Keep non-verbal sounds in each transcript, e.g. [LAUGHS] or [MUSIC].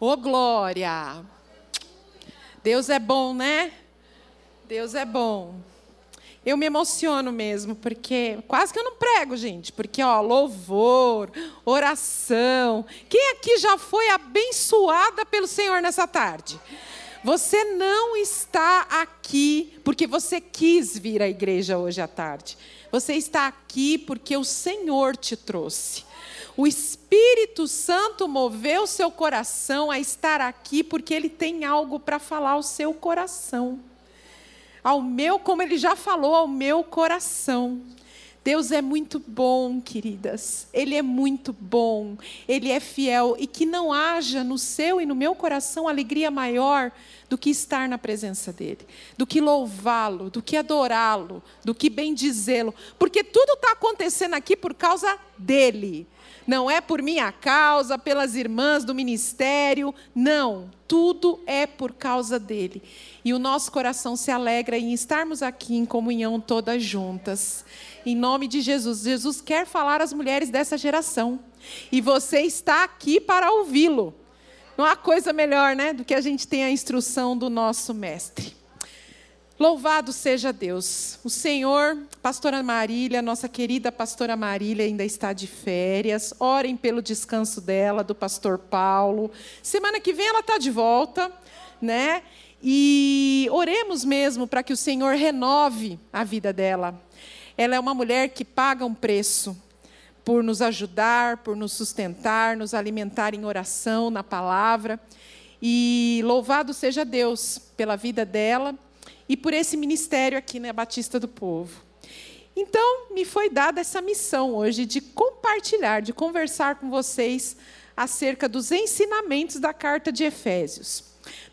Ô, glória! Deus é bom, né? Deus é bom. Eu me emociono mesmo, porque quase que eu não prego, gente, porque ó, louvor, oração. Quem aqui já foi abençoada pelo Senhor nessa tarde? Você não está aqui porque você quis vir à igreja hoje à tarde. Você está aqui porque o Senhor te trouxe. O Espírito Santo moveu seu coração a estar aqui porque ele tem algo para falar ao seu coração. Ao meu, como ele já falou, ao meu coração. Deus é muito bom, queridas. Ele é muito bom. Ele é fiel. E que não haja no seu e no meu coração alegria maior do que estar na presença dEle, do que louvá-lo, do que adorá-lo, do que bendizê-lo. Porque tudo está acontecendo aqui por causa dEle. Não é por minha causa, pelas irmãs do ministério. Não. Tudo é por causa dele. E o nosso coração se alegra em estarmos aqui em comunhão todas juntas. Em nome de Jesus. Jesus quer falar às mulheres dessa geração. E você está aqui para ouvi-lo. Não há coisa melhor, né, do que a gente ter a instrução do nosso mestre. Louvado seja Deus. O Senhor, pastora Marília, nossa querida pastora Marília ainda está de férias. Orem pelo descanso dela, do pastor Paulo. Semana que vem ela está de volta, né? E oremos mesmo para que o Senhor renove a vida dela. Ela é uma mulher que paga um preço por nos ajudar, por nos sustentar, nos alimentar em oração, na palavra. E louvado seja Deus pela vida dela e por esse ministério aqui na Batista do Povo. Então, me foi dada essa missão hoje de compartilhar, de conversar com vocês acerca dos ensinamentos da carta de Efésios.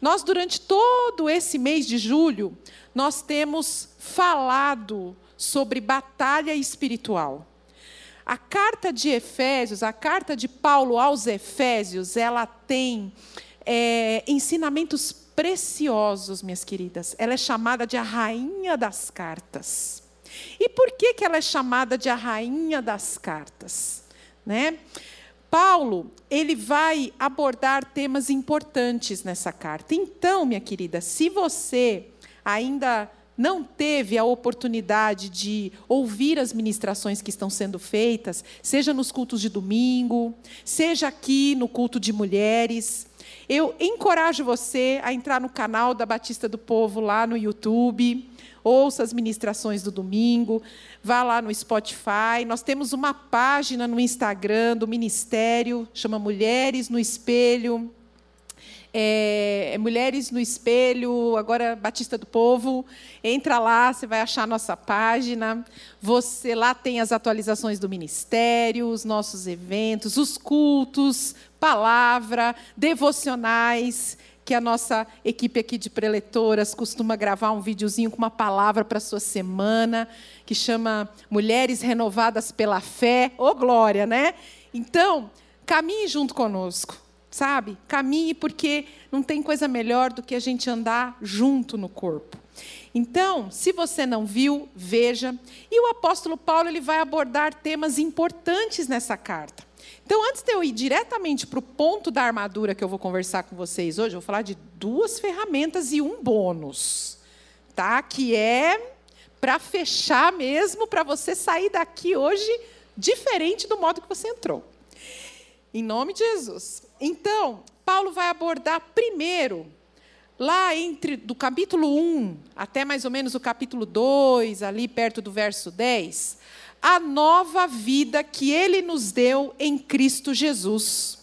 Nós, durante todo esse mês de julho, nós temos falado sobre batalha espiritual. A carta de Efésios, a carta de Paulo aos Efésios, ela tem é, ensinamentos preciosos, minhas queridas. Ela é chamada de a rainha das cartas. E por que, que ela é chamada de a rainha das cartas? Né? Paulo, ele vai abordar temas importantes nessa carta. Então, minha querida, se você ainda não teve a oportunidade de ouvir as ministrações que estão sendo feitas, seja nos cultos de domingo, seja aqui no culto de mulheres, eu encorajo você a entrar no canal da Batista do Povo lá no YouTube, ouça as ministrações do domingo, vá lá no Spotify. Nós temos uma página no Instagram do ministério, chama Mulheres no Espelho. É, é, Mulheres no Espelho, agora Batista do Povo. Entra lá, você vai achar a nossa página. Você lá tem as atualizações do ministério, os nossos eventos, os cultos, palavra, devocionais, que a nossa equipe aqui de preletoras costuma gravar um videozinho com uma palavra para a sua semana, que chama Mulheres Renovadas pela Fé. Ô, oh, glória, né? Então, caminhe junto conosco, sabe? Caminhe, porque não tem coisa melhor do que a gente andar junto no corpo. Então, se você não viu, veja. E o apóstolo Paulo ele vai abordar temas importantes nessa carta. Então, antes de eu ir diretamente para o ponto da armadura que eu vou conversar com vocês hoje, eu vou falar de duas ferramentas e um bônus, tá? Que é para fechar mesmo, para você sair daqui hoje diferente do modo que você entrou. Em nome de Jesus. Então, Paulo vai abordar primeiro, lá entre do capítulo 1 até mais ou menos o capítulo 2, ali perto do verso 10, a nova vida que Ele nos deu em Cristo Jesus.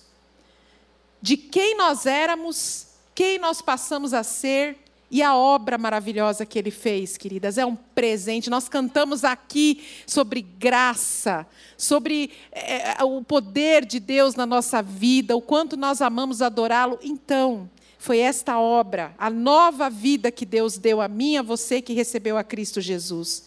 De quem nós éramos, quem nós passamos a ser e a obra maravilhosa que Ele fez, queridas. É um presente. Nós cantamos aqui sobre graça, sobre é, o poder de Deus na nossa vida, o quanto nós amamos adorá-lo. Então, foi esta obra, a nova vida que Deus deu a mim, a você que recebeu a Cristo Jesus.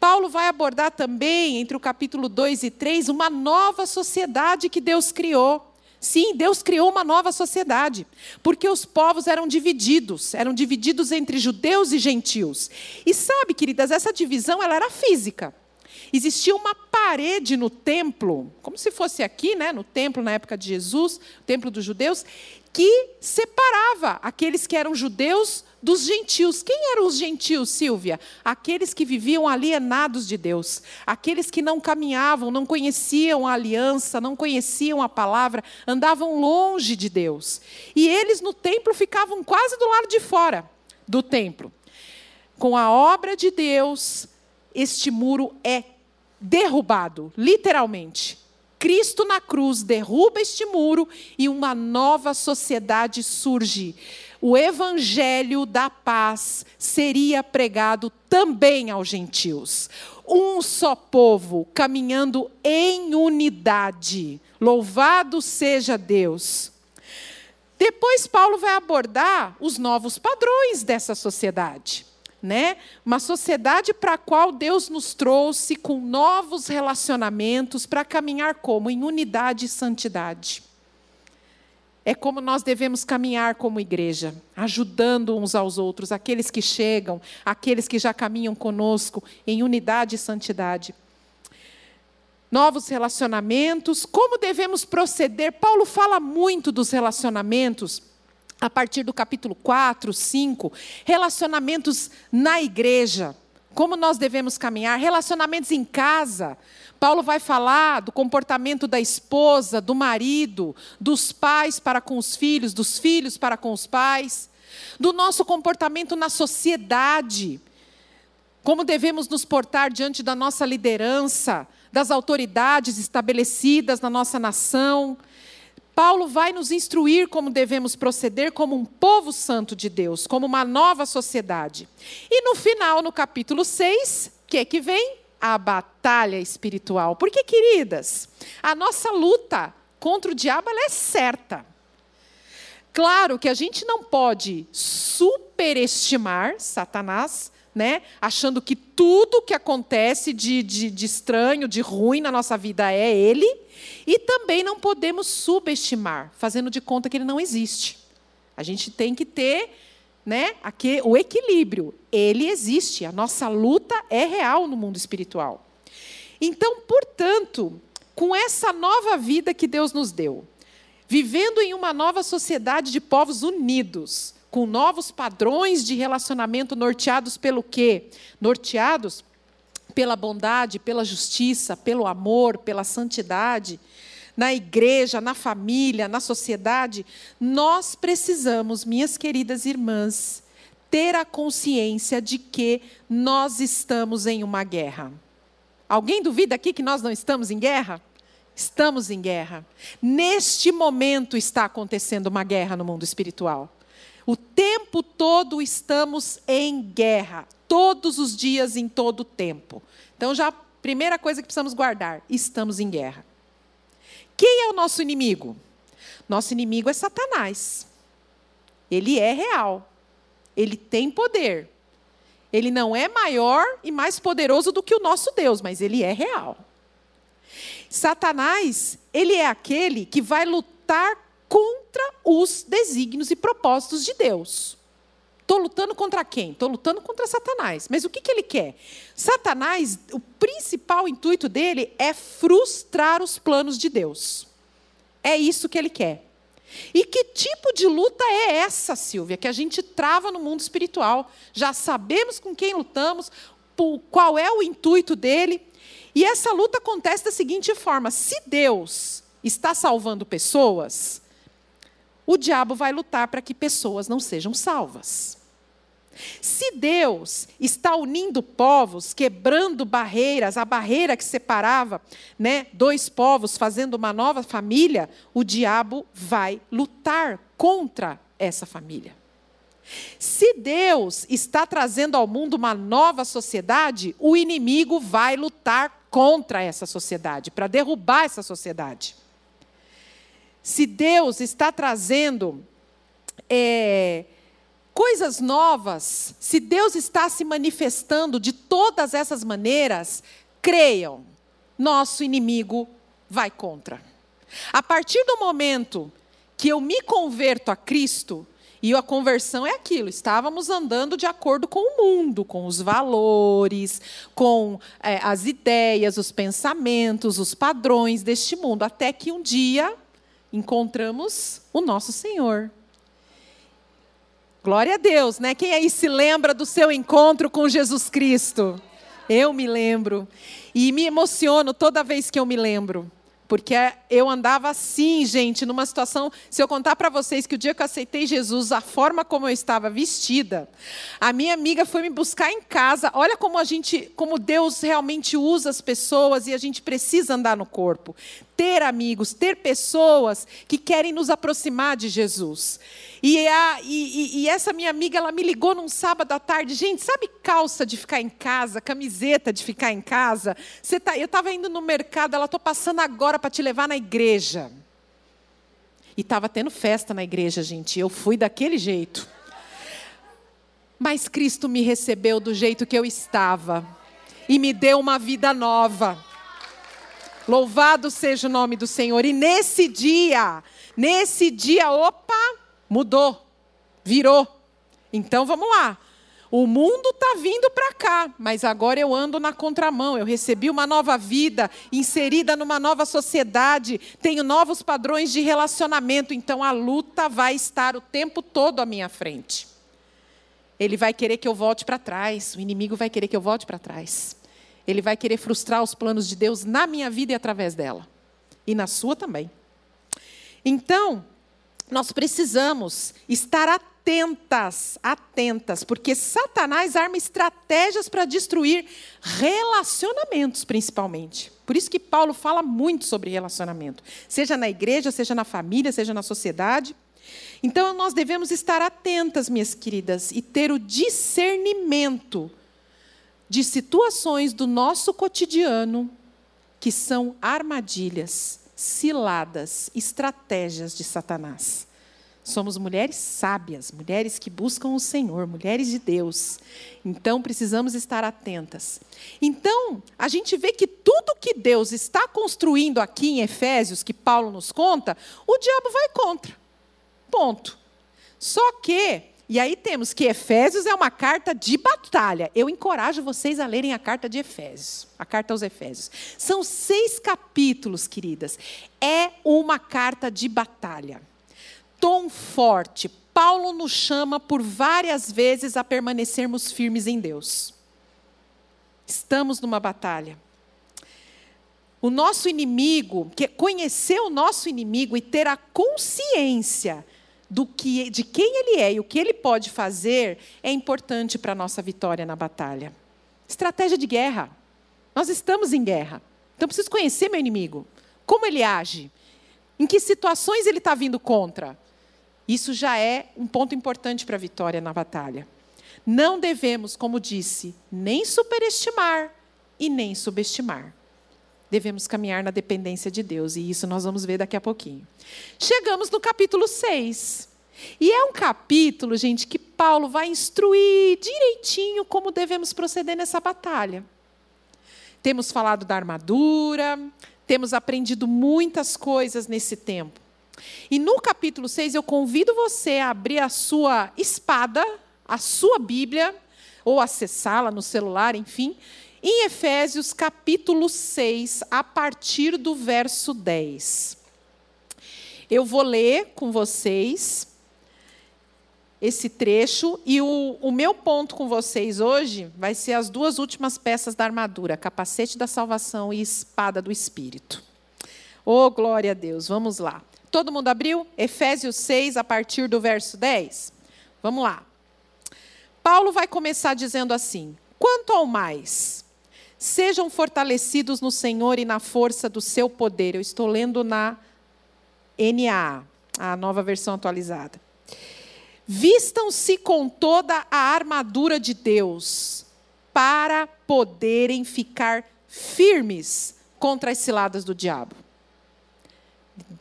Paulo vai abordar também, entre o capítulo 2 e 3, uma nova sociedade que Deus criou. Sim, Deus criou uma nova sociedade, porque os povos eram divididos, eram divididos entre judeus e gentios. E sabe, queridas, essa divisão ela era física. Existia uma parede no templo, como se fosse aqui, né, no templo na época de Jesus, o templo dos judeus, que separava aqueles que eram judeus dos gentios. Quem eram os gentios, Silvia? Aqueles que viviam alienados de Deus, aqueles que não caminhavam, não conheciam a aliança, não conheciam a palavra, andavam longe de Deus. E eles no templo ficavam quase do lado de fora do templo. Com a obra de Deus, este muro é derrubado, literalmente. Cristo na cruz derruba este muro e uma nova sociedade surge. O evangelho da paz seria pregado também aos gentios. Um só povo caminhando em unidade. Louvado seja Deus. Depois, Paulo vai abordar os novos padrões dessa sociedade né? Uma sociedade para a qual Deus nos trouxe com novos relacionamentos para caminhar como em unidade e santidade. É como nós devemos caminhar como igreja, ajudando uns aos outros, aqueles que chegam, aqueles que já caminham conosco em unidade e santidade. Novos relacionamentos, como devemos proceder? Paulo fala muito dos relacionamentos a partir do capítulo 4, 5, relacionamentos na igreja, como nós devemos caminhar, relacionamentos em casa. Paulo vai falar do comportamento da esposa, do marido, dos pais para com os filhos, dos filhos para com os pais, do nosso comportamento na sociedade, como devemos nos portar diante da nossa liderança, das autoridades estabelecidas na nossa nação, Paulo vai nos instruir como devemos proceder como um povo santo de Deus, como uma nova sociedade. E no final, no capítulo 6, o que, que vem? A batalha espiritual. Porque, queridas, a nossa luta contra o diabo é certa. Claro que a gente não pode superestimar Satanás, né? achando que tudo que acontece de, de, de estranho, de ruim na nossa vida é ele. E também não podemos subestimar, fazendo de conta que ele não existe. A gente tem que ter né, aqui, o equilíbrio. Ele existe, a nossa luta é real no mundo espiritual. Então, portanto, com essa nova vida que Deus nos deu, vivendo em uma nova sociedade de povos unidos, com novos padrões de relacionamento norteados pelo quê? Norteados pela bondade, pela justiça, pelo amor, pela santidade, na igreja, na família, na sociedade, nós precisamos, minhas queridas irmãs, ter a consciência de que nós estamos em uma guerra. Alguém duvida aqui que nós não estamos em guerra? Estamos em guerra. Neste momento está acontecendo uma guerra no mundo espiritual. O tempo todo estamos em guerra todos os dias, em todo o tempo. Então, já primeira coisa que precisamos guardar: estamos em guerra. Quem é o nosso inimigo? Nosso inimigo é Satanás. Ele é real. Ele tem poder. Ele não é maior e mais poderoso do que o nosso Deus, mas ele é real. Satanás, ele é aquele que vai lutar contra os desígnios e propósitos de Deus. Estou lutando contra quem? Estou lutando contra Satanás. Mas o que, que ele quer? Satanás, o principal intuito dele é frustrar os planos de Deus. É isso que ele quer. E que tipo de luta é essa, Silvia, que a gente trava no mundo espiritual? Já sabemos com quem lutamos, qual é o intuito dele. E essa luta acontece da seguinte forma: se Deus está salvando pessoas, o diabo vai lutar para que pessoas não sejam salvas. Se Deus está unindo povos, quebrando barreiras, a barreira que separava né, dois povos, fazendo uma nova família, o diabo vai lutar contra essa família. Se Deus está trazendo ao mundo uma nova sociedade, o inimigo vai lutar contra essa sociedade, para derrubar essa sociedade. Se Deus está trazendo é, coisas novas, se Deus está se manifestando de todas essas maneiras, creiam, nosso inimigo vai contra. A partir do momento que eu me converto a Cristo, e a conversão é aquilo, estávamos andando de acordo com o mundo, com os valores, com é, as ideias, os pensamentos, os padrões deste mundo, até que um dia encontramos o nosso Senhor. Glória a Deus, né? Quem aí se lembra do seu encontro com Jesus Cristo? Eu me lembro. E me emociono toda vez que eu me lembro. Porque eu andava assim, gente, numa situação. Se eu contar para vocês que o dia que eu aceitei Jesus, a forma como eu estava vestida, a minha amiga foi me buscar em casa. Olha como a gente, como Deus realmente usa as pessoas e a gente precisa andar no corpo ter amigos, ter pessoas que querem nos aproximar de Jesus. E, a, e, e, essa minha amiga, ela me ligou num sábado à tarde. Gente, sabe calça de ficar em casa, camiseta de ficar em casa? Tá, eu estava indo no mercado, ela estou passando agora para te levar na igreja. E estava tendo festa na igreja, gente. Eu fui daquele jeito. Mas Cristo me recebeu do jeito que eu estava e me deu uma vida nova. Louvado seja o nome do Senhor. E nesse dia, nesse dia, opa, mudou, virou. Então vamos lá. O mundo está vindo para cá, mas agora eu ando na contramão. Eu recebi uma nova vida, inserida numa nova sociedade, tenho novos padrões de relacionamento, então a luta vai estar o tempo todo à minha frente. Ele vai querer que eu volte para trás, o inimigo vai querer que eu volte para trás. Ele vai querer frustrar os planos de Deus na minha vida e através dela. E na sua também. Então, nós precisamos estar atentas, atentas, porque Satanás arma estratégias para destruir relacionamentos, principalmente. Por isso que Paulo fala muito sobre relacionamento, seja na igreja, seja na família, seja na sociedade. Então nós devemos estar atentas, minhas queridas, e ter o discernimento de situações do nosso cotidiano que são armadilhas, ciladas, estratégias de Satanás. Somos mulheres sábias, mulheres que buscam o Senhor, mulheres de Deus. Então precisamos estar atentas. Então, a gente vê que tudo que Deus está construindo aqui em Efésios, que Paulo nos conta, o diabo vai contra. Ponto. Só que e aí temos que Efésios é uma carta de batalha. Eu encorajo vocês a lerem a carta de Efésios, a carta aos Efésios. São seis capítulos, queridas. É uma carta de batalha. Tom forte. Paulo nos chama por várias vezes a permanecermos firmes em Deus. Estamos numa batalha. O nosso inimigo, que conhecer o nosso inimigo e ter a consciência do que, de quem ele é e o que ele pode fazer é importante para a nossa vitória na batalha. Estratégia de guerra. Nós estamos em guerra. Então preciso conhecer meu inimigo. Como ele age? Em que situações ele está vindo contra? Isso já é um ponto importante para a vitória na batalha. Não devemos, como disse, nem superestimar e nem subestimar devemos caminhar na dependência de Deus, e isso nós vamos ver daqui a pouquinho. Chegamos no capítulo 6. E é um capítulo, gente, que Paulo vai instruir direitinho como devemos proceder nessa batalha. Temos falado da armadura, temos aprendido muitas coisas nesse tempo. E no capítulo 6 eu convido você a abrir a sua espada, a sua Bíblia, ou acessá-la no celular, enfim, em Efésios capítulo 6, a partir do verso 10. Eu vou ler com vocês esse trecho e o, o meu ponto com vocês hoje vai ser as duas últimas peças da armadura: capacete da salvação e espada do Espírito. Oh, glória a Deus, vamos lá. Todo mundo abriu? Efésios 6, a partir do verso 10? Vamos lá. Paulo vai começar dizendo assim: Quanto ao mais, Sejam fortalecidos no Senhor e na força do seu poder. Eu estou lendo na NA, a nova versão atualizada. Vistam-se com toda a armadura de Deus para poderem ficar firmes contra as ciladas do diabo.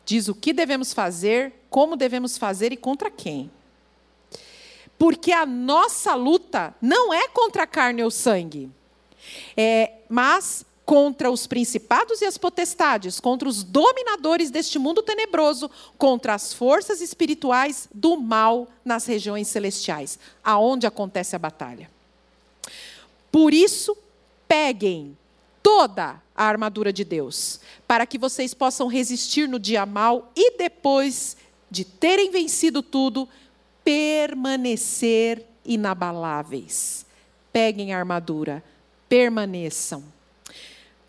Diz o que devemos fazer, como devemos fazer e contra quem. Porque a nossa luta não é contra a carne ou sangue é, mas contra os principados e as potestades, contra os dominadores deste mundo tenebroso, contra as forças espirituais do mal nas regiões celestiais, aonde acontece a batalha. Por isso, peguem toda a armadura de Deus, para que vocês possam resistir no dia mal e depois de terem vencido tudo, permanecer inabaláveis. Peguem a armadura, permaneçam.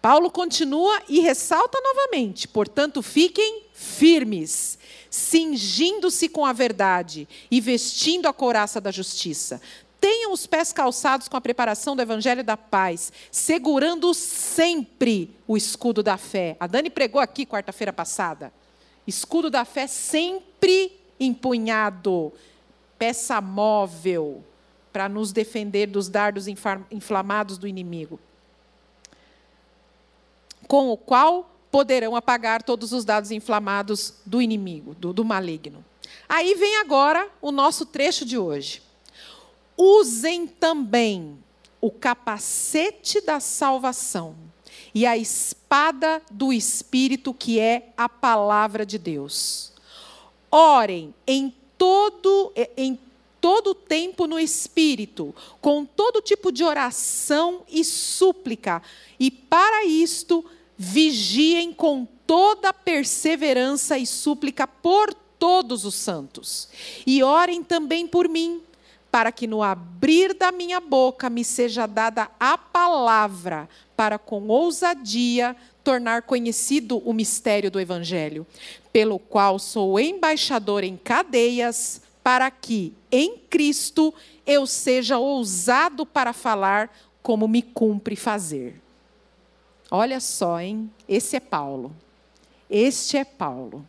Paulo continua e ressalta novamente: portanto, fiquem firmes, cingindo-se com a verdade e vestindo a couraça da justiça. Tenham os pés calçados com a preparação do evangelho da paz, segurando sempre o escudo da fé. A Dani pregou aqui quarta-feira passada. Escudo da fé sempre empunhado, peça móvel para nos defender dos dardos inflamados do inimigo. Com o qual poderão apagar todos os dados inflamados do inimigo, do, do maligno. Aí vem agora o nosso trecho de hoje. Usem também o capacete da salvação e a espada do Espírito, que é a palavra de Deus. Orem em todo, em todo tempo no Espírito, com todo tipo de oração e súplica, e para isto vigiem com toda perseverança e súplica por todos os santos. E orem também por mim, para que no abrir da minha boca me seja dada a palavra, para com ousadia tornar conhecido o mistério do Evangelho, pelo qual sou embaixador em cadeias, para que, em Cristo, eu seja ousado para falar como me cumpre fazer. Olha só, hein? Esse é Paulo. Este é Paulo.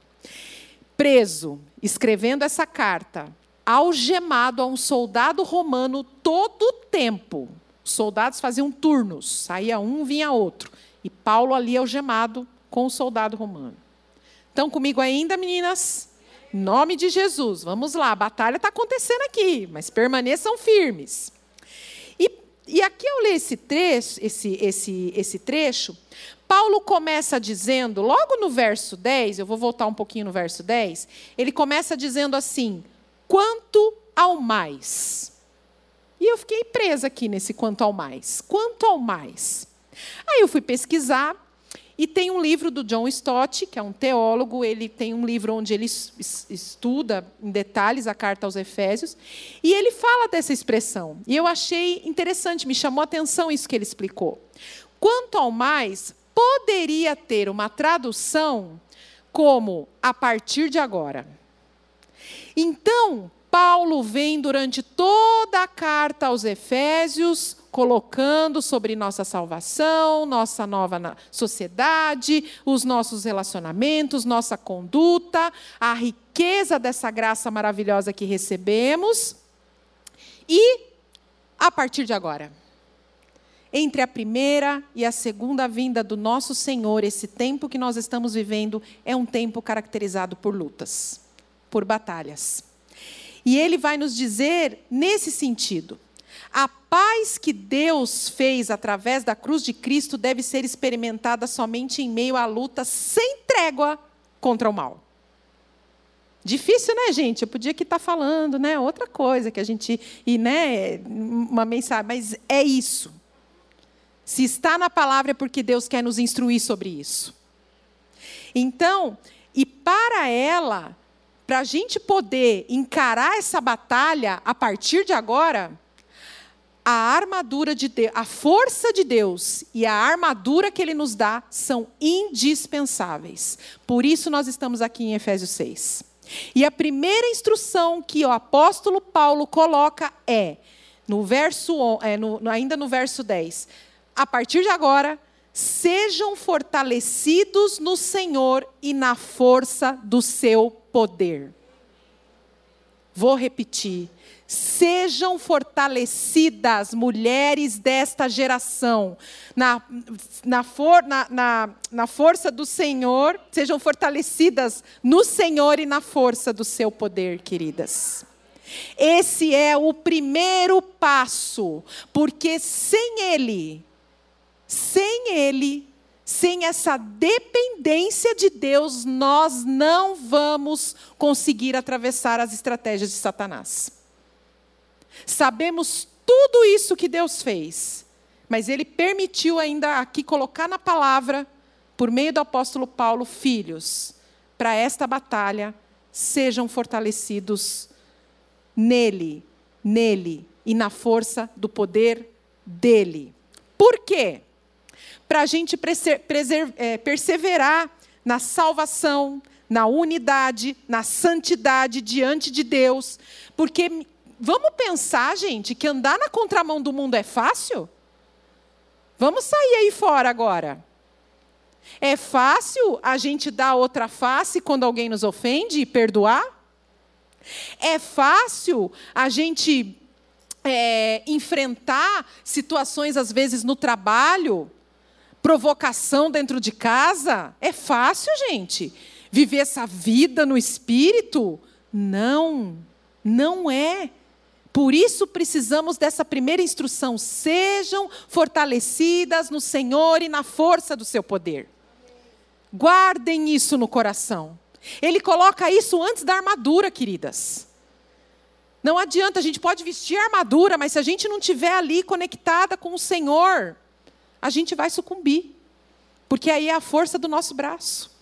Preso, escrevendo essa carta, algemado a um soldado romano todo o tempo. Os soldados faziam turnos, saía um, vinha outro. E Paulo ali algemado com o soldado romano. Estão comigo ainda, meninas? Em nome de Jesus, vamos lá, a batalha está acontecendo aqui, mas permaneçam firmes. E, e aqui eu leio esse trecho, esse, esse, esse trecho, Paulo começa dizendo, logo no verso 10, eu vou voltar um pouquinho no verso 10, ele começa dizendo assim: quanto ao mais. E eu fiquei presa aqui nesse quanto ao mais. Quanto ao mais. Aí eu fui pesquisar e tem um livro do John Stott, que é um teólogo, ele tem um livro onde ele estuda em detalhes a carta aos Efésios, e ele fala dessa expressão. E eu achei interessante, me chamou a atenção isso que ele explicou. Quanto ao mais, poderia ter uma tradução como a partir de agora. Então, Paulo vem durante toda a carta aos Efésios colocando sobre nossa salvação, nossa nova sociedade, os nossos relacionamentos, nossa conduta, a riqueza dessa graça maravilhosa que recebemos. E a partir de agora, entre a primeira e a segunda vinda do nosso Senhor, esse tempo que nós estamos vivendo é um tempo caracterizado por lutas por batalhas. E ele vai nos dizer nesse sentido: a paz que Deus fez através da cruz de Cristo deve ser experimentada somente em meio à luta sem trégua contra o mal. Difícil, né, gente? Eu podia aqui estar falando, né, outra coisa que a gente e né, uma mensagem, mas é isso. Se está na palavra é porque Deus quer nos instruir sobre isso. Então, e para ela, para a gente poder encarar essa batalha a partir de agora, a armadura de Deus, a força de Deus e a armadura que Ele nos dá são indispensáveis. Por isso nós estamos aqui em Efésios 6. E a primeira instrução que o apóstolo Paulo coloca é, no verso, é, no, ainda no verso 10, a partir de agora, sejam fortalecidos no Senhor e na força do seu poder. Vou repetir. Sejam fortalecidas, mulheres desta geração, na, na, for, na, na, na força do Senhor, sejam fortalecidas no Senhor e na força do seu poder, queridas. Esse é o primeiro passo, porque sem Ele, sem Ele, sem essa dependência de Deus, nós não vamos conseguir atravessar as estratégias de Satanás. Sabemos tudo isso que Deus fez, Mas ele permitiu ainda aqui colocar na palavra, por meio do apóstolo Paulo, filhos, para esta batalha, sejam fortalecidos nele, nele e na força do poder dele. Por quê? Para a gente é, perseverar na salvação, na unidade, na santidade diante de Deus. Porque vamos pensar, gente, que andar na contramão do mundo é fácil? Vamos sair aí fora agora. É fácil a gente dar outra face quando alguém nos ofende e perdoar? É fácil a gente é, enfrentar situações, às vezes, no trabalho, provocação dentro de casa? É fácil, gente. Viver essa vida no espírito? Não, não é. Por isso precisamos dessa primeira instrução: sejam fortalecidas no Senhor e na força do seu poder. Guardem isso no coração. Ele coloca isso antes da armadura, queridas. Não adianta, a gente pode vestir a armadura, mas se a gente não estiver ali conectada com o Senhor, a gente vai sucumbir. Porque aí é a força do nosso braço.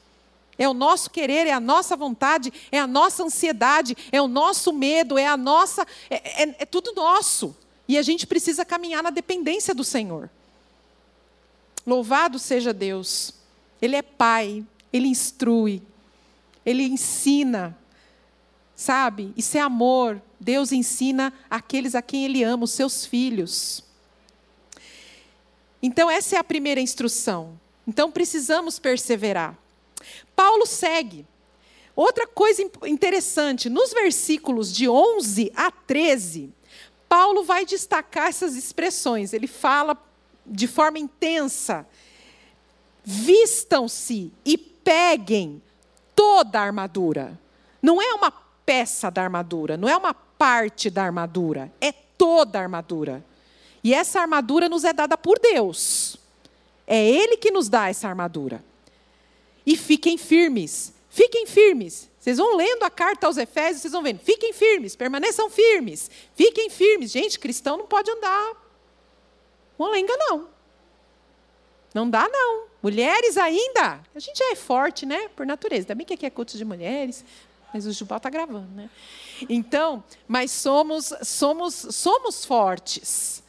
É o nosso querer, é a nossa vontade, é a nossa ansiedade, é o nosso medo, é a nossa. É, é, é tudo nosso. E a gente precisa caminhar na dependência do Senhor. Louvado seja Deus. Ele é Pai, Ele instrui, Ele ensina. Sabe? Isso é amor. Deus ensina aqueles a quem Ele ama, os seus filhos. Então, essa é a primeira instrução. Então, precisamos perseverar. Paulo segue. Outra coisa interessante, nos versículos de 11 a 13, Paulo vai destacar essas expressões. Ele fala de forma intensa vistam-se e peguem toda a armadura. Não é uma peça da armadura, não é uma parte da armadura, é toda a armadura. E essa armadura nos é dada por Deus. É Ele que nos dá essa armadura. E fiquem firmes. Fiquem firmes. Vocês vão lendo a carta aos Efésios, vocês vão vendo. Fiquem firmes, permaneçam firmes. Fiquem firmes. Gente, cristão não pode andar molenga, não. Não dá, não. Mulheres ainda, a gente já é forte, né? Por natureza. Ainda bem que aqui é culto de mulheres, mas o Jubal está gravando, né? Então, mas somos, somos, somos fortes.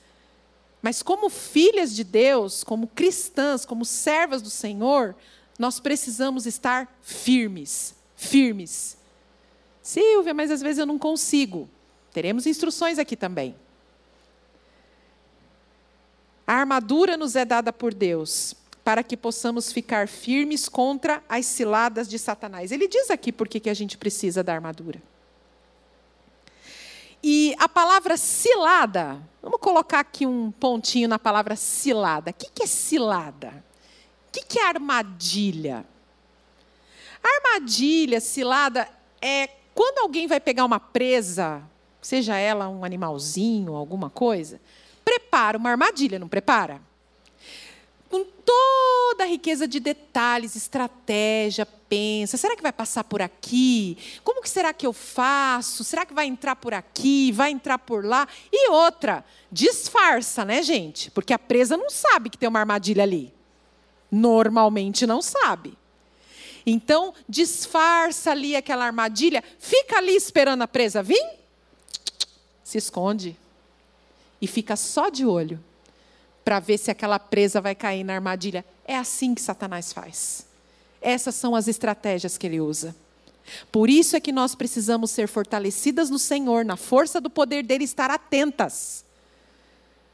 Mas como filhas de Deus, como cristãs, como servas do Senhor, nós precisamos estar firmes, firmes. Silvia, mas às vezes eu não consigo. Teremos instruções aqui também. A armadura nos é dada por Deus para que possamos ficar firmes contra as ciladas de Satanás. Ele diz aqui por que a gente precisa da armadura. E a palavra cilada, vamos colocar aqui um pontinho na palavra cilada. O que é cilada? O que é armadilha? Armadilha, cilada, é quando alguém vai pegar uma presa, seja ela um animalzinho, alguma coisa, prepara uma armadilha, não prepara? Com toda a riqueza de detalhes, estratégia, pensa, será que vai passar por aqui? Como que será que eu faço? Será que vai entrar por aqui? Vai entrar por lá? E outra, disfarça, né, gente? Porque a presa não sabe que tem uma armadilha ali. Normalmente não sabe. Então, disfarça ali aquela armadilha, fica ali esperando a presa vir, se esconde e fica só de olho para ver se aquela presa vai cair na armadilha. É assim que Satanás faz. Essas são as estratégias que ele usa. Por isso é que nós precisamos ser fortalecidas no Senhor, na força do poder dele, estar atentas.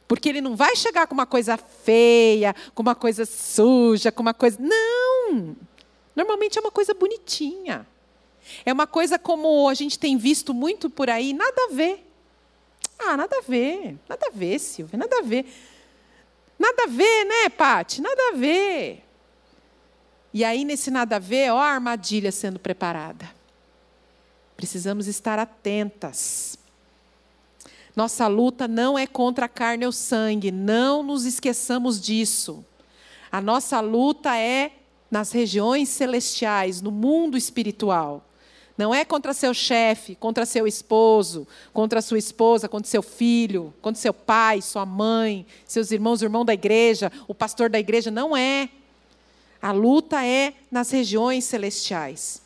Porque ele não vai chegar com uma coisa feia, com uma coisa suja, com uma coisa. Não! Normalmente é uma coisa bonitinha. É uma coisa como a gente tem visto muito por aí, nada a ver. Ah, nada a ver, nada a ver, Silvia, nada a ver. Nada a ver, né, Pati? Nada a ver. E aí, nesse nada a ver, ó a armadilha sendo preparada. Precisamos estar atentas. Nossa luta não é contra a carne ou sangue, não nos esqueçamos disso. A nossa luta é nas regiões celestiais, no mundo espiritual. Não é contra seu chefe, contra seu esposo, contra sua esposa, contra seu filho, contra seu pai, sua mãe, seus irmãos, o irmão da igreja, o pastor da igreja. Não é. A luta é nas regiões celestiais.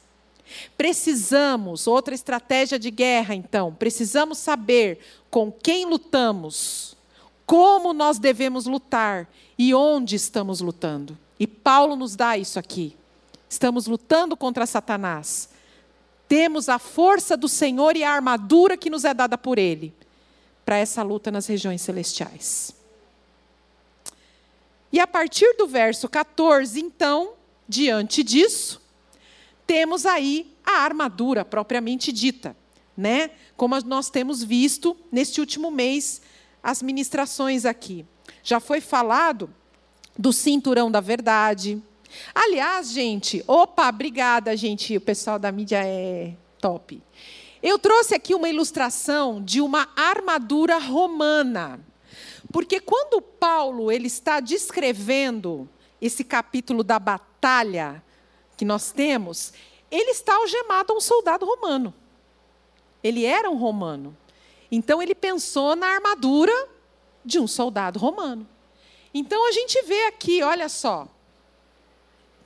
Precisamos, outra estratégia de guerra, então, precisamos saber com quem lutamos, como nós devemos lutar e onde estamos lutando. E Paulo nos dá isso aqui. Estamos lutando contra Satanás temos a força do Senhor e a armadura que nos é dada por Ele para essa luta nas regiões celestiais. E a partir do verso 14, então, diante disso, temos aí a armadura propriamente dita, né? Como nós temos visto neste último mês as ministrações aqui. Já foi falado do cinturão da verdade, Aliás, gente, opa, obrigada, gente. O pessoal da mídia é top. Eu trouxe aqui uma ilustração de uma armadura romana. Porque quando Paulo ele está descrevendo esse capítulo da batalha que nós temos, ele está algemado a um soldado romano. Ele era um romano. Então ele pensou na armadura de um soldado romano. Então a gente vê aqui, olha só,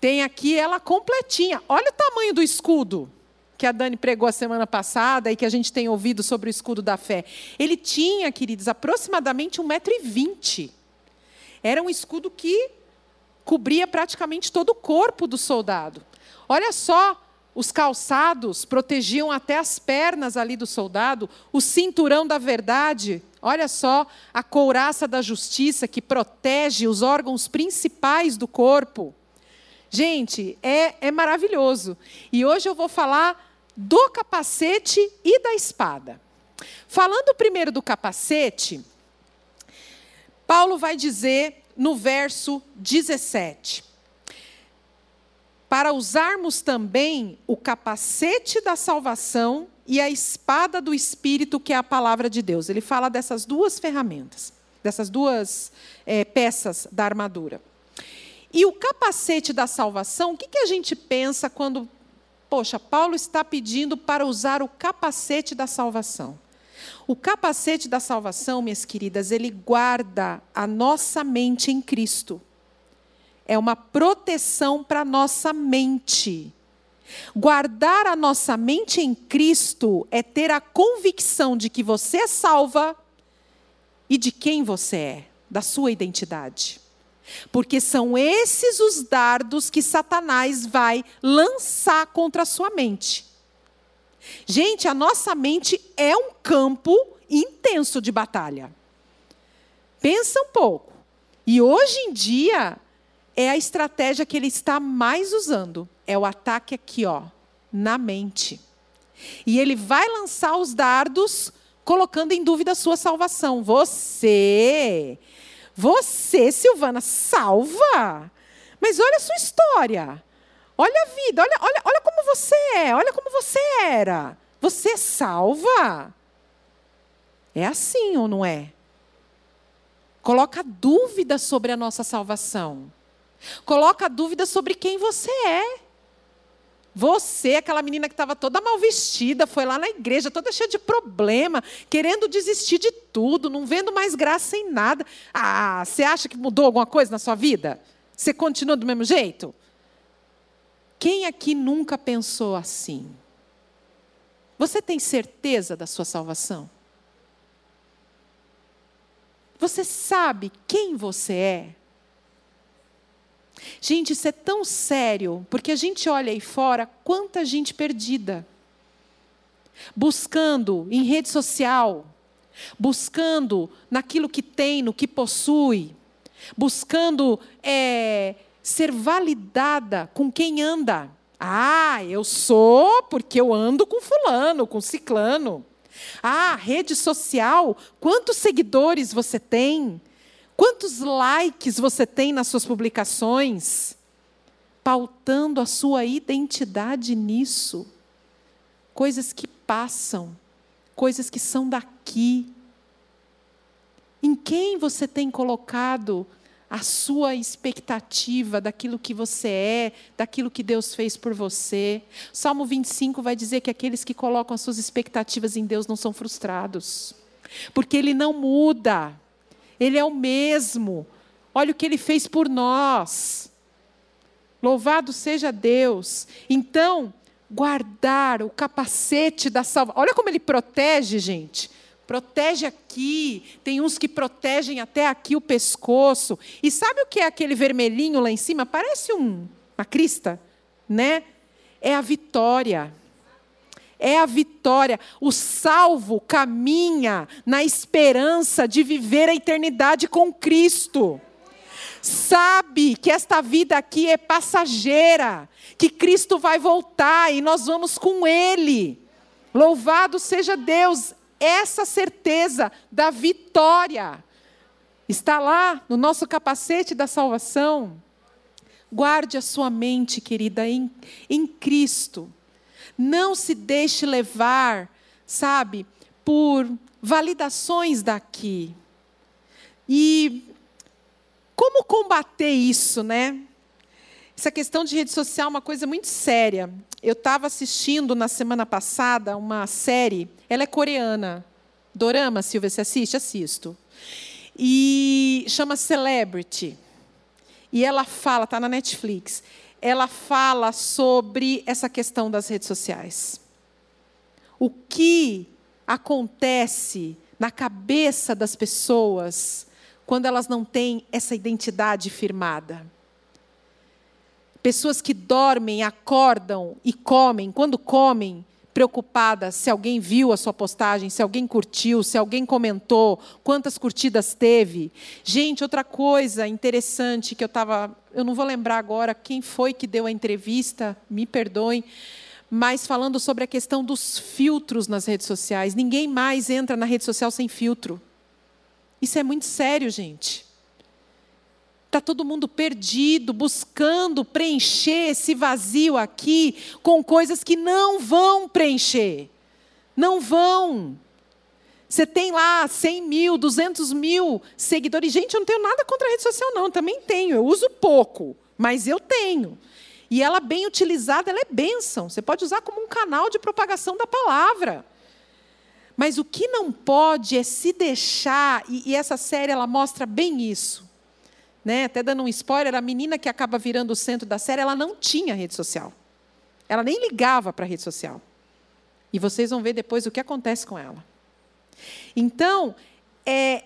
tem aqui ela completinha. Olha o tamanho do escudo que a Dani pregou a semana passada e que a gente tem ouvido sobre o escudo da fé. Ele tinha, queridos, aproximadamente 1,20m. Era um escudo que cobria praticamente todo o corpo do soldado. Olha só, os calçados protegiam até as pernas ali do soldado, o cinturão da verdade. Olha só, a couraça da justiça que protege os órgãos principais do corpo. Gente, é, é maravilhoso. E hoje eu vou falar do capacete e da espada. Falando primeiro do capacete, Paulo vai dizer no verso 17: para usarmos também o capacete da salvação e a espada do Espírito, que é a palavra de Deus. Ele fala dessas duas ferramentas, dessas duas é, peças da armadura. E o capacete da salvação, o que, que a gente pensa quando, poxa, Paulo está pedindo para usar o capacete da salvação? O capacete da salvação, minhas queridas, ele guarda a nossa mente em Cristo. É uma proteção para a nossa mente. Guardar a nossa mente em Cristo é ter a convicção de que você é salva e de quem você é, da sua identidade. Porque são esses os dardos que Satanás vai lançar contra a sua mente. Gente, a nossa mente é um campo intenso de batalha. Pensa um pouco. E hoje em dia é a estratégia que ele está mais usando, é o ataque aqui, ó, na mente. E ele vai lançar os dardos colocando em dúvida a sua salvação. Você você, Silvana, salva? Mas olha a sua história. Olha a vida, olha, olha, olha como você é, olha como você era. Você salva? É assim ou não é? Coloca dúvida sobre a nossa salvação. Coloca dúvida sobre quem você é. Você, aquela menina que estava toda mal vestida, foi lá na igreja, toda cheia de problema, querendo desistir de tudo, não vendo mais graça em nada. Ah, você acha que mudou alguma coisa na sua vida? Você continua do mesmo jeito? Quem aqui nunca pensou assim? Você tem certeza da sua salvação? Você sabe quem você é? Gente, isso é tão sério, porque a gente olha aí fora quanta gente perdida. Buscando em rede social, buscando naquilo que tem, no que possui, buscando é, ser validada com quem anda. Ah, eu sou porque eu ando com fulano, com ciclano. Ah, rede social, quantos seguidores você tem? Quantos likes você tem nas suas publicações? Pautando a sua identidade nisso. Coisas que passam, coisas que são daqui. Em quem você tem colocado a sua expectativa daquilo que você é, daquilo que Deus fez por você. Salmo 25 vai dizer que aqueles que colocam as suas expectativas em Deus não são frustrados, porque Ele não muda, Ele é o mesmo. Olha o que Ele fez por nós. Louvado seja Deus. Então, guardar o capacete da salvação. Olha como ele protege, gente. Protege aqui, tem uns que protegem até aqui o pescoço. E sabe o que é aquele vermelhinho lá em cima? Parece um, uma crista, né? É a vitória. É a vitória. O salvo caminha na esperança de viver a eternidade com Cristo sabe que esta vida aqui é passageira, que Cristo vai voltar e nós vamos com Ele. Louvado seja Deus, essa certeza da vitória está lá no nosso capacete da salvação. Guarde a sua mente, querida, em, em Cristo. Não se deixe levar, sabe, por validações daqui. E como combater isso, né? Essa questão de rede social é uma coisa muito séria. Eu estava assistindo na semana passada uma série, ela é coreana. Dorama, Silvia, você assiste? Assisto. E chama Celebrity. E ela fala, está na Netflix, ela fala sobre essa questão das redes sociais. O que acontece na cabeça das pessoas quando elas não têm essa identidade firmada. Pessoas que dormem, acordam e comem, quando comem, preocupadas se alguém viu a sua postagem, se alguém curtiu, se alguém comentou, quantas curtidas teve. Gente, outra coisa interessante que eu estava. Eu não vou lembrar agora quem foi que deu a entrevista, me perdoem, mas falando sobre a questão dos filtros nas redes sociais. Ninguém mais entra na rede social sem filtro. Isso é muito sério, gente. Está todo mundo perdido, buscando preencher esse vazio aqui com coisas que não vão preencher. Não vão. Você tem lá 100 mil, 200 mil seguidores. Gente, eu não tenho nada contra a rede social, não. Também tenho. Eu uso pouco, mas eu tenho. E ela, bem utilizada, ela é bênção. Você pode usar como um canal de propagação da palavra. Mas o que não pode é se deixar, e, e essa série ela mostra bem isso. Né? Até dando um spoiler, a menina que acaba virando o centro da série, ela não tinha rede social. Ela nem ligava para a rede social. E vocês vão ver depois o que acontece com ela. Então, é,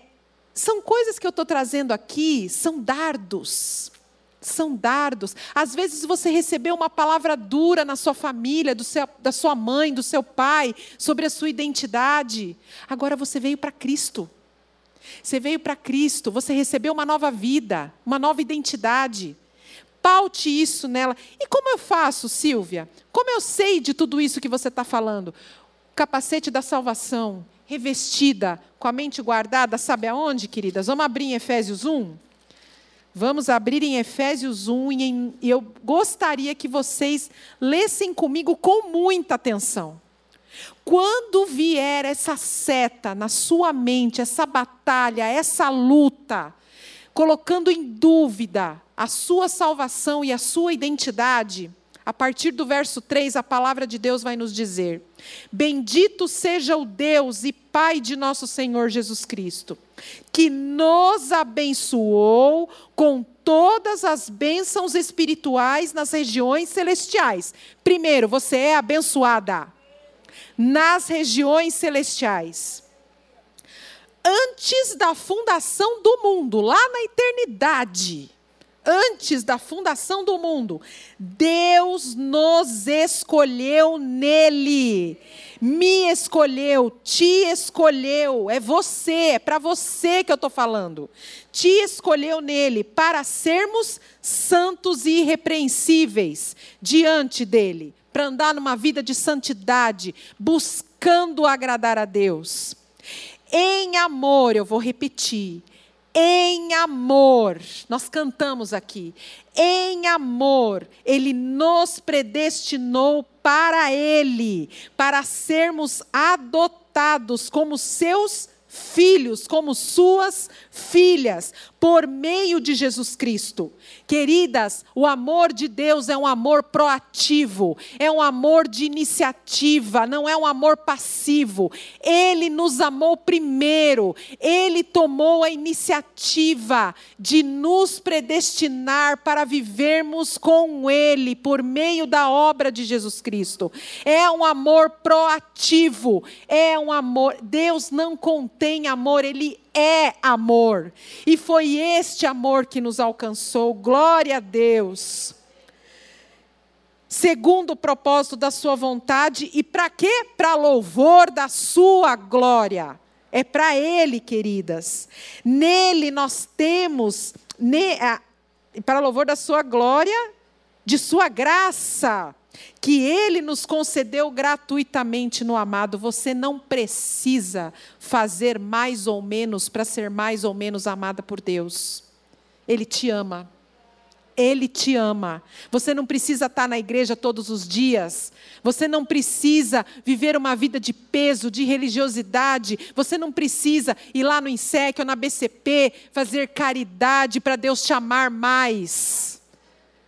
são coisas que eu estou trazendo aqui, são dardos são dardos. Às vezes você recebeu uma palavra dura na sua família, seu, da sua mãe, do seu pai, sobre a sua identidade. Agora você veio para Cristo. Você veio para Cristo, você recebeu uma nova vida, uma nova identidade. Paute isso nela. E como eu faço, Silvia? Como eu sei de tudo isso que você está falando? Capacete da salvação, revestida, com a mente guardada, sabe aonde, queridas? Vamos abrir em Efésios 1? Vamos abrir em Efésios 1 e eu gostaria que vocês lessem comigo com muita atenção. Quando vier essa seta na sua mente, essa batalha, essa luta, colocando em dúvida a sua salvação e a sua identidade, a partir do verso 3, a palavra de Deus vai nos dizer: Bendito seja o Deus e Pai de nosso Senhor Jesus Cristo, que nos abençoou com todas as bênçãos espirituais nas regiões celestiais. Primeiro, você é abençoada nas regiões celestiais. Antes da fundação do mundo, lá na eternidade, antes da fundação do mundo, Deus nos escolheu nele. Me escolheu, te escolheu, é você, é para você que eu estou falando. Te escolheu nele para sermos santos e irrepreensíveis diante dele, para andar numa vida de santidade, buscando agradar a Deus. Em amor, eu vou repetir, em amor, nós cantamos aqui, em amor, Ele nos predestinou para Ele, para sermos adotados como seus filhos, como suas filhas, por meio de Jesus Cristo. Queridas, o amor de Deus é um amor proativo, é um amor de iniciativa, não é um amor passivo. Ele nos amou primeiro, ele tomou a iniciativa de nos predestinar para vivermos com ele por meio da obra de Jesus Cristo. É um amor proativo, é um amor. Deus não contém amor, ele é amor. E foi este amor que nos alcançou. Glória a Deus. Segundo o propósito da sua vontade e para quê? Para louvor da sua glória. É para ele, queridas. Nele nós temos ne, para louvor da sua glória, de sua graça que Ele nos concedeu gratuitamente no amado. Você não precisa fazer mais ou menos para ser mais ou menos amada por Deus. Ele te ama. Ele te ama. Você não precisa estar na igreja todos os dias. Você não precisa viver uma vida de peso, de religiosidade. Você não precisa ir lá no INSEC ou na BCP fazer caridade para Deus te amar mais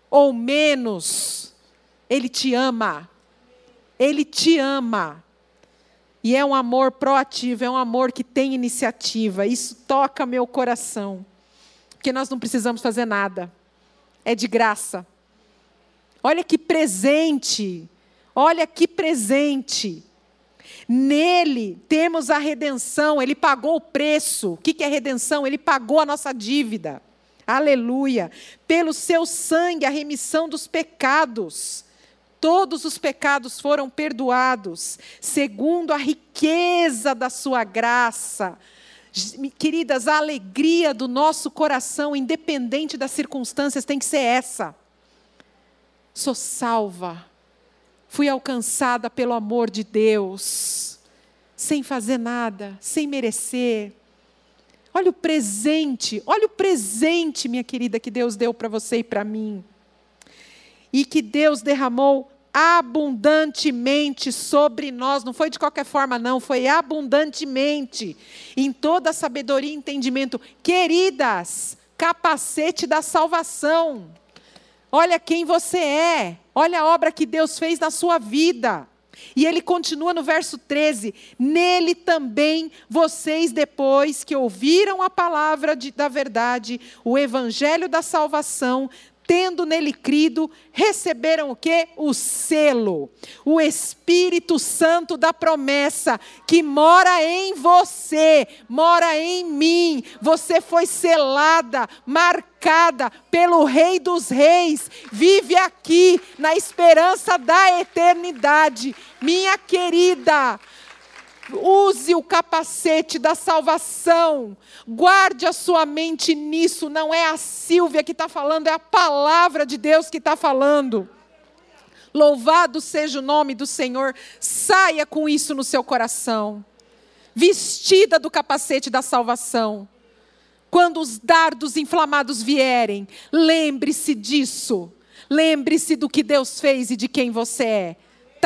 ou menos. Ele te ama. Ele te ama. E é um amor proativo, é um amor que tem iniciativa. Isso toca meu coração. Porque nós não precisamos fazer nada. É de graça. Olha que presente. Olha que presente. Nele temos a redenção, ele pagou o preço. O que é redenção? Ele pagou a nossa dívida. Aleluia. Pelo seu sangue, a remissão dos pecados todos os pecados foram perdoados, segundo a riqueza da sua graça. Queridas, a alegria do nosso coração, independente das circunstâncias, tem que ser essa. Sou salva, fui alcançada pelo amor de Deus, sem fazer nada, sem merecer. Olha o presente, olha o presente, minha querida, que Deus deu para você e para mim e que Deus derramou abundantemente sobre nós, não foi de qualquer forma, não, foi abundantemente, em toda sabedoria e entendimento. Queridas, capacete da salvação. Olha quem você é, olha a obra que Deus fez na sua vida. E ele continua no verso 13: Nele também vocês, depois que ouviram a palavra de, da verdade, o evangelho da salvação, tendo nele crido, receberam o que? O selo, o Espírito Santo da promessa, que mora em você, mora em mim. Você foi selada, marcada pelo Rei dos Reis, vive aqui na esperança da eternidade. Minha querida, Use o capacete da salvação. Guarde a sua mente nisso. Não é a Silvia que está falando, é a palavra de Deus que está falando. Louvado seja o nome do Senhor. Saia com isso no seu coração. Vestida do capacete da salvação. Quando os dardos inflamados vierem, lembre-se disso. Lembre-se do que Deus fez e de quem você é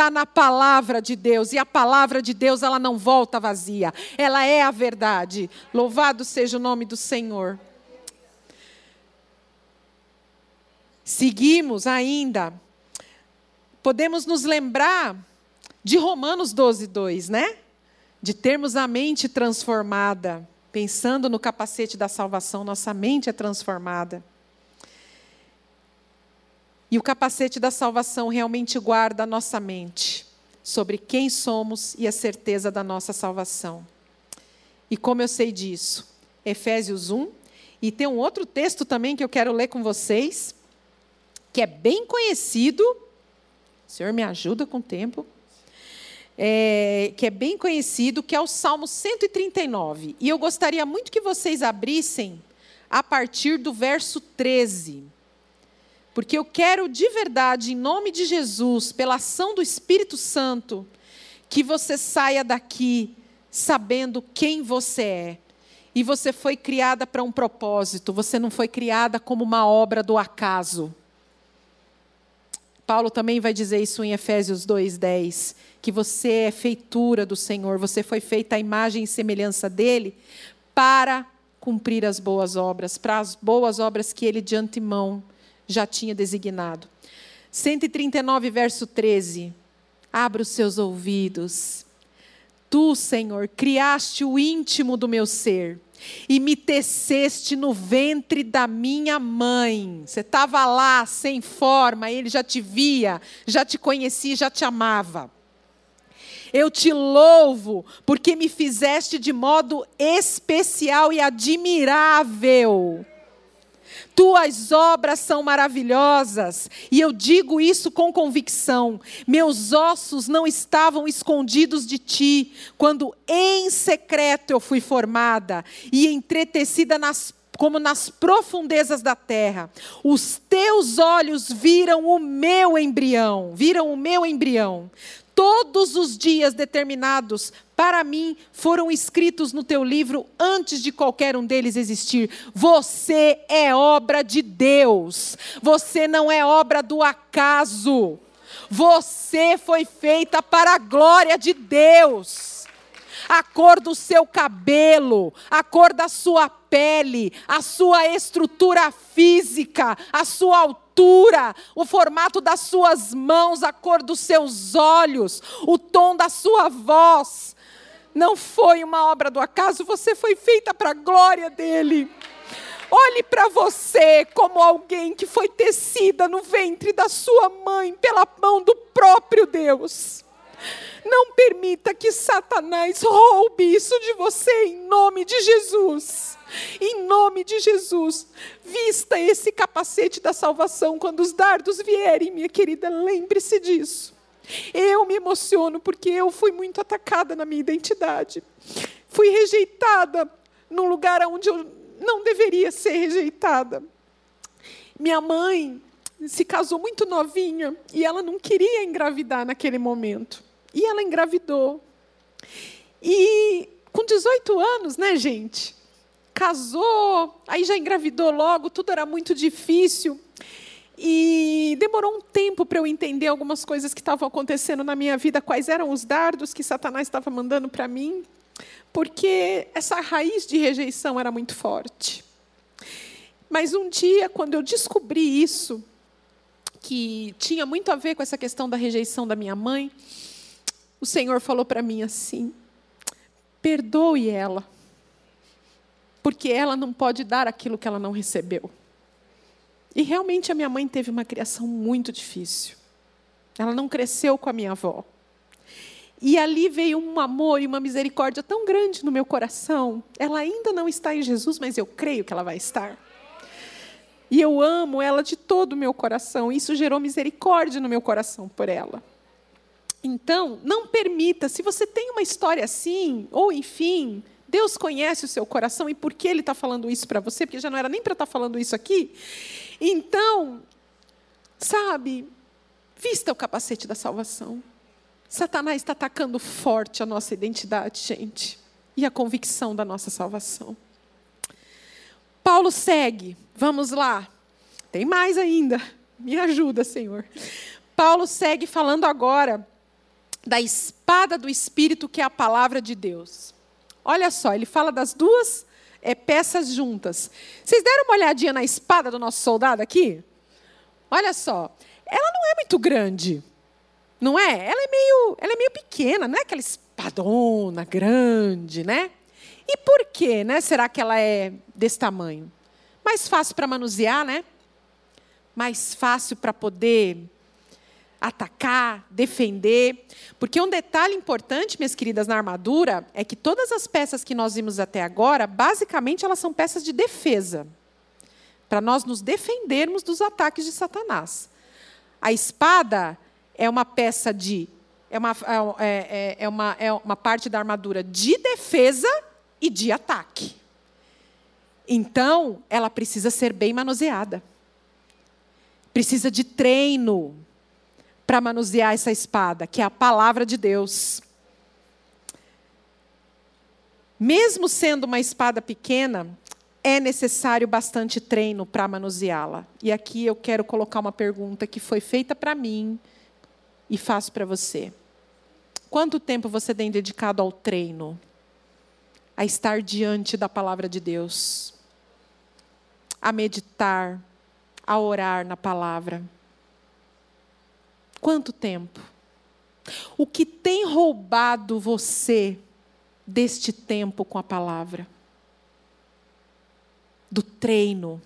está na palavra de Deus. E a palavra de Deus, ela não volta vazia. Ela é a verdade. Louvado seja o nome do Senhor. Seguimos ainda. Podemos nos lembrar de Romanos 12, 2, né? De termos a mente transformada. Pensando no capacete da salvação, nossa mente é transformada. E o capacete da salvação realmente guarda a nossa mente sobre quem somos e a certeza da nossa salvação. E como eu sei disso? Efésios 1. E tem um outro texto também que eu quero ler com vocês, que é bem conhecido. O Senhor me ajuda com o tempo. É, que é bem conhecido, que é o Salmo 139. E eu gostaria muito que vocês abrissem a partir do verso 13. Porque eu quero de verdade, em nome de Jesus, pela ação do Espírito Santo, que você saia daqui sabendo quem você é. E você foi criada para um propósito, você não foi criada como uma obra do acaso. Paulo também vai dizer isso em Efésios 2:10, que você é feitura do Senhor, você foi feita à imagem e semelhança dele para cumprir as boas obras, para as boas obras que ele de antemão já tinha designado. 139 verso 13. Abra os seus ouvidos. Tu, Senhor, criaste o íntimo do meu ser e me teceste no ventre da minha mãe. Você estava lá sem forma, ele já te via, já te conhecia, já te amava. Eu te louvo, porque me fizeste de modo especial e admirável. Tuas obras são maravilhosas, e eu digo isso com convicção. Meus ossos não estavam escondidos de ti, quando em secreto eu fui formada e entretecida nas como nas profundezas da terra. Os teus olhos viram o meu embrião, viram o meu embrião. Todos os dias determinados para mim foram escritos no teu livro antes de qualquer um deles existir. Você é obra de Deus. Você não é obra do acaso. Você foi feita para a glória de Deus. A cor do seu cabelo, a cor da sua pele, a sua estrutura física, a sua altura, o formato das suas mãos, a cor dos seus olhos, o tom da sua voz, não foi uma obra do acaso, você foi feita para a glória dele. Olhe para você como alguém que foi tecida no ventre da sua mãe pela mão do próprio Deus. Não permita que Satanás roube isso de você em nome de Jesus. Em nome de Jesus, vista esse capacete da salvação quando os dardos vierem, minha querida, lembre-se disso. Eu me emociono porque eu fui muito atacada na minha identidade. Fui rejeitada num lugar onde eu não deveria ser rejeitada. Minha mãe se casou muito novinha e ela não queria engravidar naquele momento. E ela engravidou. E com 18 anos, né, gente? Casou, aí já engravidou logo, tudo era muito difícil. E demorou um tempo para eu entender algumas coisas que estavam acontecendo na minha vida, quais eram os dardos que Satanás estava mandando para mim, porque essa raiz de rejeição era muito forte. Mas um dia, quando eu descobri isso, que tinha muito a ver com essa questão da rejeição da minha mãe, o Senhor falou para mim assim: perdoe ela, porque ela não pode dar aquilo que ela não recebeu. E realmente a minha mãe teve uma criação muito difícil. Ela não cresceu com a minha avó. E ali veio um amor e uma misericórdia tão grande no meu coração. Ela ainda não está em Jesus, mas eu creio que ela vai estar. E eu amo ela de todo o meu coração. Isso gerou misericórdia no meu coração por ela. Então, não permita, se você tem uma história assim, ou enfim, Deus conhece o seu coração e por que Ele está falando isso para você, porque já não era nem para estar tá falando isso aqui. Então, sabe, vista o capacete da salvação. Satanás está atacando forte a nossa identidade, gente, e a convicção da nossa salvação. Paulo segue, vamos lá. Tem mais ainda, me ajuda, Senhor. Paulo segue falando agora da espada do Espírito, que é a palavra de Deus. Olha só, ele fala das duas é, peças juntas. Vocês deram uma olhadinha na espada do nosso soldado aqui? Olha só, ela não é muito grande, não é? Ela é meio, ela é meio pequena, não é aquela espadona grande, né? E por que, né? Será que ela é desse tamanho? Mais fácil para manusear, né? Mais fácil para poder atacar, defender. Porque um detalhe importante, minhas queridas, na armadura é que todas as peças que nós vimos até agora, basicamente elas são peças de defesa para nós nos defendermos dos ataques de Satanás. A espada é uma peça de é uma, é, é, é uma, é uma parte da armadura de defesa e de ataque. Então, ela precisa ser bem manuseada. Precisa de treino para manusear essa espada, que é a palavra de Deus. Mesmo sendo uma espada pequena, é necessário bastante treino para manuseá-la. E aqui eu quero colocar uma pergunta que foi feita para mim e faço para você. Quanto tempo você tem dedicado ao treino? A estar diante da palavra de Deus? A meditar, a orar na palavra? Quanto tempo? O que tem roubado você deste tempo com a palavra? Do treino.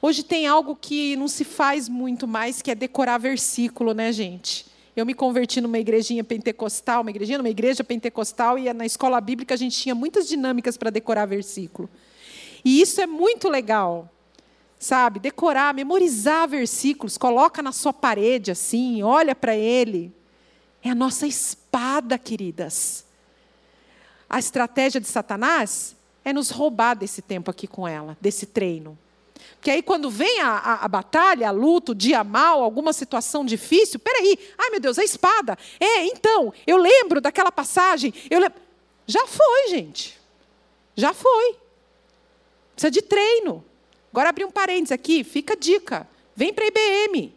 Hoje tem algo que não se faz muito mais, que é decorar versículo, né, gente? Eu me converti numa igrejinha pentecostal, uma igrejinha, numa igreja pentecostal, e na escola bíblica a gente tinha muitas dinâmicas para decorar versículo. E isso é muito legal sabe? Decorar, memorizar versículos, coloca na sua parede assim, olha para ele. É a nossa espada, queridas. A estratégia de Satanás é nos roubar desse tempo aqui com ela, desse treino. Porque aí, quando vem a, a, a, batalha, a luta, o dia mal, alguma situação difícil, peraí, ai meu Deus, a espada. É, então, eu lembro daquela passagem. Eu lembro... Já foi, gente. Já foi. Precisa de treino. Agora abrir um parênteses aqui, fica a dica. Vem para a IBM.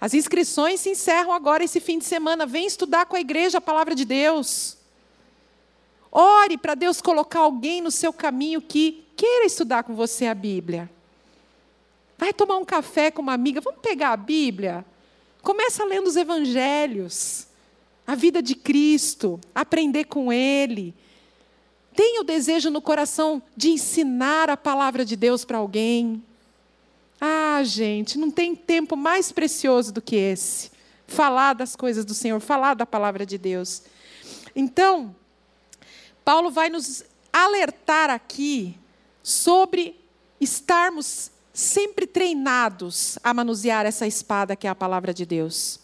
As inscrições se encerram agora esse fim de semana. Vem estudar com a igreja a palavra de Deus. Ore para Deus colocar alguém no seu caminho que queira estudar com você a Bíblia. Vai tomar um café com uma amiga, vamos pegar a Bíblia. Começa lendo os evangelhos, a vida de Cristo, aprender com ele tem o desejo no coração de ensinar a palavra de Deus para alguém. Ah, gente, não tem tempo mais precioso do que esse. Falar das coisas do Senhor, falar da palavra de Deus. Então, Paulo vai nos alertar aqui sobre estarmos sempre treinados a manusear essa espada que é a palavra de Deus.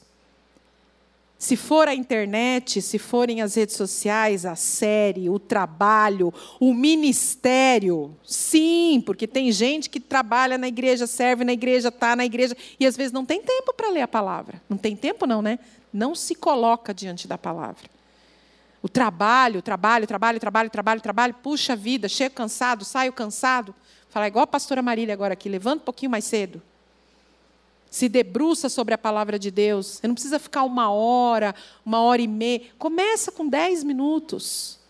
Se for a internet, se forem as redes sociais, a série, o trabalho, o ministério, sim, porque tem gente que trabalha na igreja, serve na igreja, está na igreja e às vezes não tem tempo para ler a palavra. Não tem tempo, não, né? Não se coloca diante da palavra. O trabalho, trabalho, trabalho, trabalho, trabalho, trabalho, puxa vida, chego cansado, saio cansado. Fala igual a pastora Marília agora aqui, levanta um pouquinho mais cedo se debruça sobre a palavra de Deus. Você não precisa ficar uma hora, uma hora e meia. Começa com dez minutos.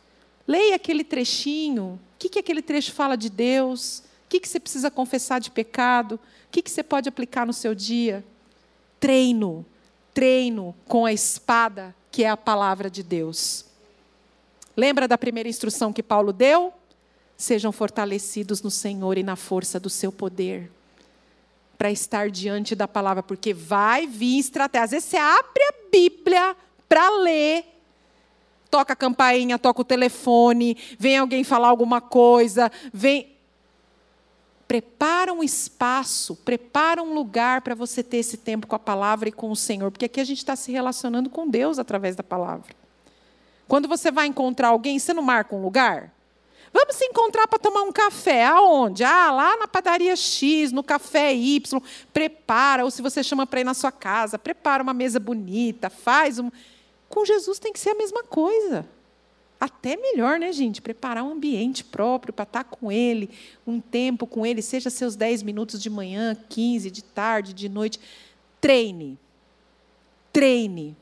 Leia aquele trechinho. O que, que aquele trecho fala de Deus? O que, que você precisa confessar de pecado? O que, que você pode aplicar no seu dia? Treino. Treino com a espada que é a palavra de Deus. Lembra da primeira instrução que Paulo deu? Sejam fortalecidos no Senhor e na força do seu poder para estar diante da palavra, porque vai vir estratégia. Às vezes você abre a Bíblia para ler, toca a campainha, toca o telefone, vem alguém falar alguma coisa, vem. Prepara um espaço, prepara um lugar para você ter esse tempo com a palavra e com o Senhor, porque aqui a gente está se relacionando com Deus através da palavra. Quando você vai encontrar alguém, você não marca um lugar? Vamos se encontrar para tomar um café. Aonde? Ah, lá na padaria X, no café Y. Prepara, ou se você chama para ir na sua casa, prepara uma mesa bonita, faz um. Com Jesus tem que ser a mesma coisa. Até melhor, né, gente? Preparar um ambiente próprio para estar com Ele, um tempo com Ele, seja seus 10 minutos de manhã, 15, de tarde, de noite. Treine. Treine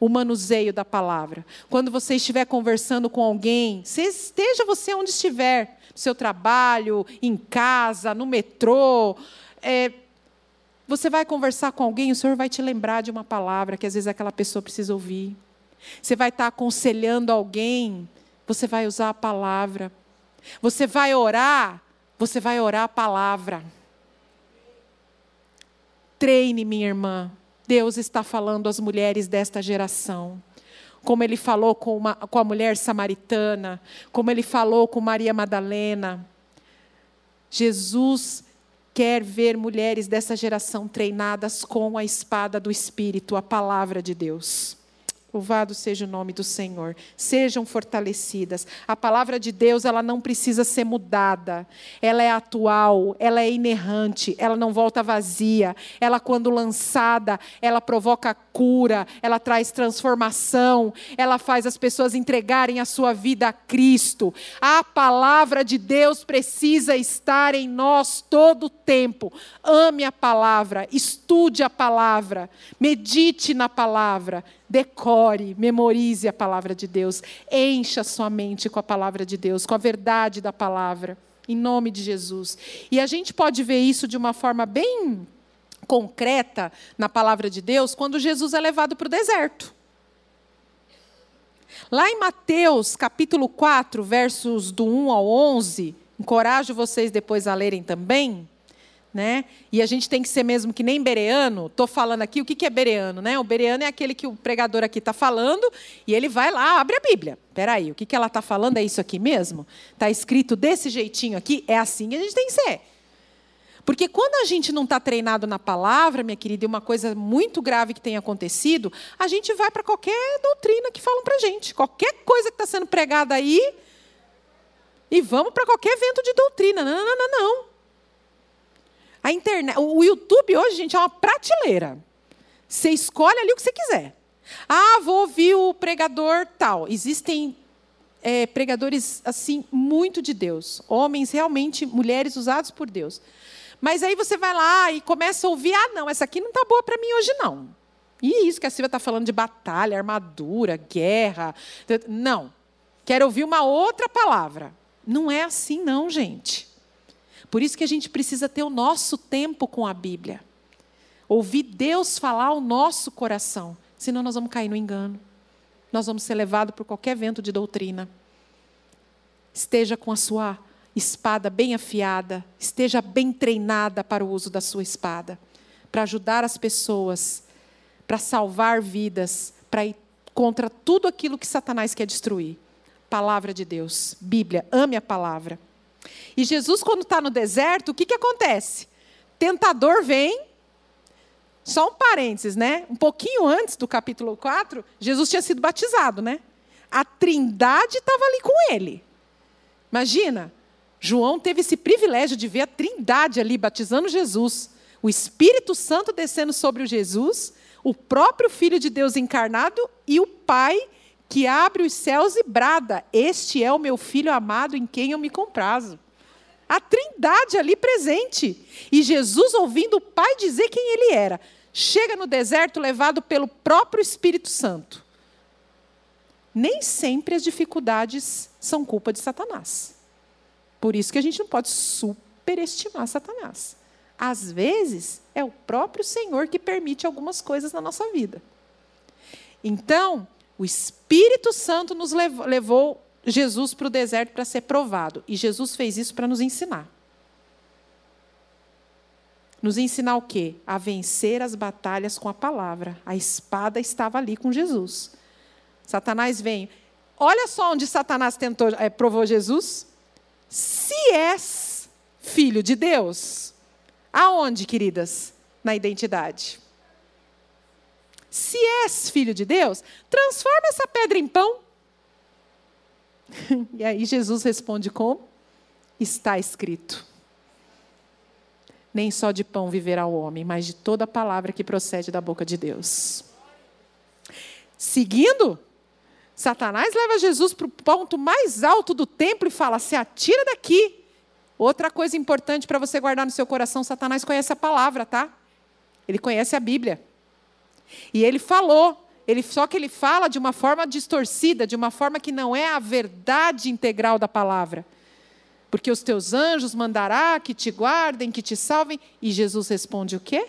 o manuseio da palavra. Quando você estiver conversando com alguém, esteja você onde estiver, no seu trabalho, em casa, no metrô, é, você vai conversar com alguém, o Senhor vai te lembrar de uma palavra que às vezes aquela pessoa precisa ouvir. Você vai estar aconselhando alguém, você vai usar a palavra. Você vai orar, você vai orar a palavra. Treine, minha irmã, Deus está falando às mulheres desta geração. Como ele falou com, uma, com a mulher samaritana, como ele falou com Maria Madalena. Jesus quer ver mulheres dessa geração treinadas com a espada do Espírito, a palavra de Deus. Louvado seja o nome do Senhor. Sejam fortalecidas. A palavra de Deus, ela não precisa ser mudada. Ela é atual, ela é inerrante, ela não volta vazia. Ela quando lançada, ela provoca cura, ela traz transformação, ela faz as pessoas entregarem a sua vida a Cristo. A palavra de Deus precisa estar em nós todo o tempo. Ame a palavra, estude a palavra, medite na palavra decore, memorize a palavra de Deus, encha sua mente com a palavra de Deus, com a verdade da palavra, em nome de Jesus. E a gente pode ver isso de uma forma bem concreta na palavra de Deus quando Jesus é levado para o deserto. Lá em Mateus, capítulo 4, versos do 1 ao 11, encorajo vocês depois a lerem também né? E a gente tem que ser mesmo que nem bereano. Estou falando aqui, o que é bereano? Né? O bereano é aquele que o pregador aqui está falando e ele vai lá, abre a Bíblia. Espera aí, o que, que ela está falando é isso aqui mesmo? Está escrito desse jeitinho aqui? É assim que a gente tem que ser. Porque quando a gente não está treinado na palavra, minha querida, e uma coisa muito grave que tem acontecido, a gente vai para qualquer doutrina que falam para gente. Qualquer coisa que está sendo pregada aí, e vamos para qualquer evento de doutrina. Não, não, não, não. A internet, o YouTube hoje, gente, é uma prateleira. Você escolhe ali o que você quiser. Ah, vou ouvir o pregador tal. Existem é, pregadores assim muito de Deus, homens realmente, mulheres usados por Deus. Mas aí você vai lá e começa a ouvir, ah, não, essa aqui não está boa para mim hoje não. E isso que a Silvia está falando de batalha, armadura, guerra. Não. Quero ouvir uma outra palavra. Não é assim, não, gente. Por isso que a gente precisa ter o nosso tempo com a Bíblia. Ouvir Deus falar ao nosso coração. Senão nós vamos cair no engano. Nós vamos ser levados por qualquer vento de doutrina. Esteja com a sua espada bem afiada, esteja bem treinada para o uso da sua espada, para ajudar as pessoas, para salvar vidas, para ir contra tudo aquilo que Satanás quer destruir. Palavra de Deus, Bíblia, ame a palavra. E Jesus, quando está no deserto, o que, que acontece? Tentador vem. Só um parênteses, né? Um pouquinho antes do capítulo 4, Jesus tinha sido batizado, né? A trindade estava ali com ele. Imagina, João teve esse privilégio de ver a trindade ali batizando Jesus. O Espírito Santo descendo sobre o Jesus, o próprio Filho de Deus encarnado e o Pai que abre os céus e brada: Este é o meu filho amado em quem eu me comprazo. A trindade ali presente. E Jesus, ouvindo o Pai dizer quem ele era, chega no deserto levado pelo próprio Espírito Santo. Nem sempre as dificuldades são culpa de Satanás. Por isso que a gente não pode superestimar Satanás. Às vezes, é o próprio Senhor que permite algumas coisas na nossa vida. Então, o Espírito Santo nos levou, levou Jesus para o deserto para ser provado. E Jesus fez isso para nos ensinar. Nos ensinar o quê? A vencer as batalhas com a palavra. A espada estava ali com Jesus. Satanás vem. Olha só onde Satanás tentou, é, provou Jesus. Se és filho de Deus, aonde, queridas? Na identidade. Se és filho de Deus, transforma essa pedra em pão. [LAUGHS] e aí Jesus responde como? Está escrito. Nem só de pão viverá o homem, mas de toda palavra que procede da boca de Deus. Seguindo, Satanás leva Jesus para o ponto mais alto do templo e fala: se atira daqui. Outra coisa importante para você guardar no seu coração: Satanás conhece a palavra, tá? Ele conhece a Bíblia. E ele falou, ele, só que ele fala de uma forma distorcida, de uma forma que não é a verdade integral da palavra. Porque os teus anjos mandará que te guardem, que te salvem. E Jesus responde o quê?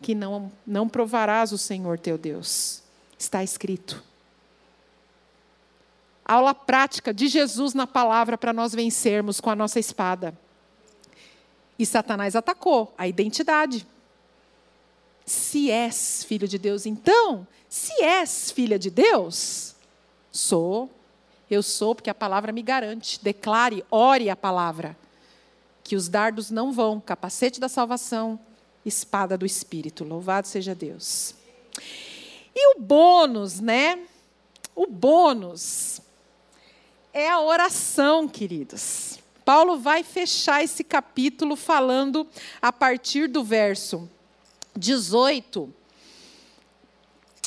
Que não, não provarás o Senhor teu Deus. Está escrito. Aula prática de Jesus na palavra para nós vencermos com a nossa espada. E Satanás atacou a identidade se és filho de Deus. Então, se és filha de Deus, sou, eu sou, porque a palavra me garante. Declare, ore a palavra. Que os dardos não vão, capacete da salvação, espada do Espírito. Louvado seja Deus. E o bônus, né? O bônus é a oração, queridos. Paulo vai fechar esse capítulo falando a partir do verso 18.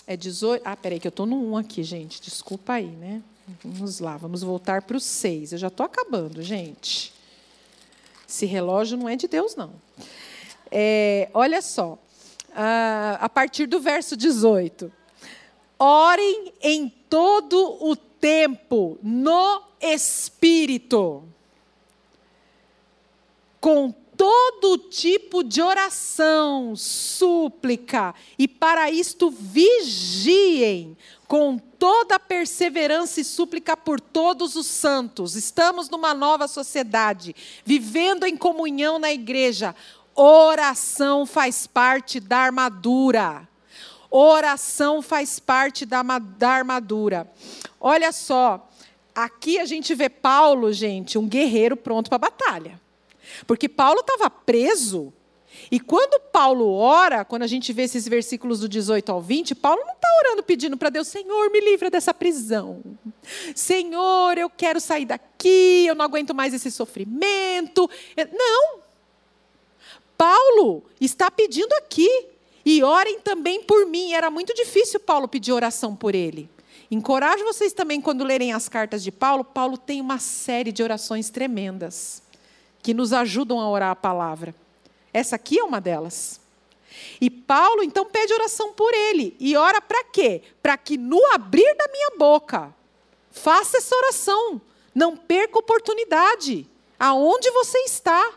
É 18. Ah, peraí, que eu estou no 1 aqui, gente. Desculpa aí, né? Vamos lá, vamos voltar para o 6. Eu já estou acabando, gente. Esse relógio não é de Deus, não. É, olha só, a, a partir do verso 18. Orem em todo o tempo no Espírito, com todo tipo de oração, súplica, e para isto vigiem com toda perseverança e súplica por todos os santos. Estamos numa nova sociedade, vivendo em comunhão na igreja. Oração faz parte da armadura. Oração faz parte da, da armadura. Olha só, aqui a gente vê Paulo, gente, um guerreiro pronto para a batalha. Porque Paulo estava preso. E quando Paulo ora, quando a gente vê esses versículos do 18 ao 20, Paulo não está orando pedindo para Deus, Senhor, me livra dessa prisão. Senhor, eu quero sair daqui, eu não aguento mais esse sofrimento. Não. Paulo está pedindo aqui, e orem também por mim. Era muito difícil Paulo pedir oração por ele. Encorajo vocês também, quando lerem as cartas de Paulo, Paulo tem uma série de orações tremendas que nos ajudam a orar a palavra. Essa aqui é uma delas. E Paulo então pede oração por ele. E ora para quê? Para que no abrir da minha boca, faça essa oração. Não perca oportunidade. Aonde você está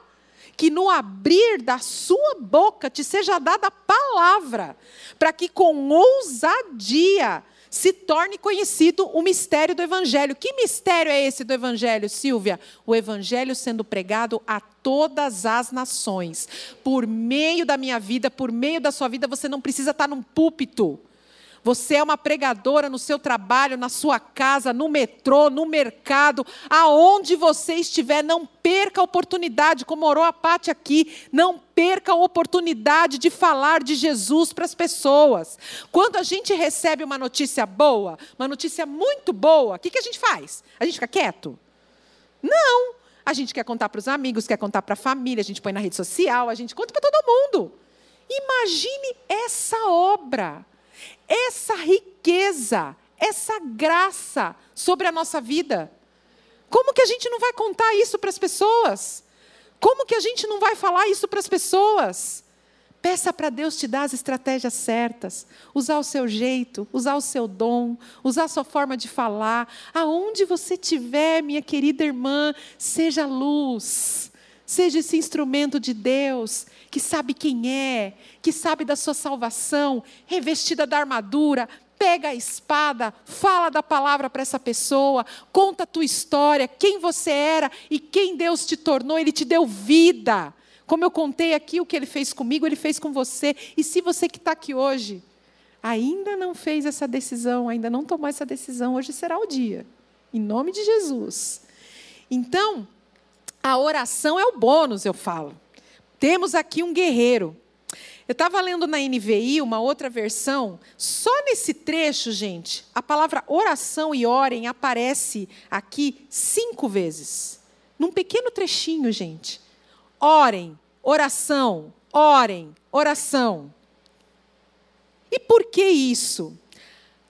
que no abrir da sua boca te seja dada a palavra, para que com ousadia se torne conhecido o mistério do Evangelho. Que mistério é esse do Evangelho, Silvia? O Evangelho sendo pregado a todas as nações. Por meio da minha vida, por meio da sua vida, você não precisa estar num púlpito. Você é uma pregadora no seu trabalho, na sua casa, no metrô, no mercado, aonde você estiver, não perca a oportunidade, como orou a Pati aqui, não perca a oportunidade de falar de Jesus para as pessoas. Quando a gente recebe uma notícia boa, uma notícia muito boa, o que, que a gente faz? A gente fica quieto? Não. A gente quer contar para os amigos, quer contar para a família, a gente põe na rede social, a gente conta para todo mundo. Imagine essa obra essa riqueza, essa graça sobre a nossa vida. Como que a gente não vai contar isso para as pessoas? Como que a gente não vai falar isso para as pessoas? Peça para Deus te dar as estratégias certas, usar o seu jeito, usar o seu dom, usar a sua forma de falar. Aonde você estiver, minha querida irmã, seja luz, seja esse instrumento de Deus que sabe quem é, que sabe da sua salvação, revestida da armadura, pega a espada, fala da palavra para essa pessoa, conta a tua história, quem você era e quem Deus te tornou, Ele te deu vida. Como eu contei aqui o que Ele fez comigo, Ele fez com você. E se você que está aqui hoje ainda não fez essa decisão, ainda não tomou essa decisão, hoje será o dia. Em nome de Jesus. Então, a oração é o bônus, eu falo. Temos aqui um guerreiro. Eu estava lendo na NVI uma outra versão, só nesse trecho, gente, a palavra oração e orem aparece aqui cinco vezes. Num pequeno trechinho, gente. Orem, oração, orem, oração. E por que isso?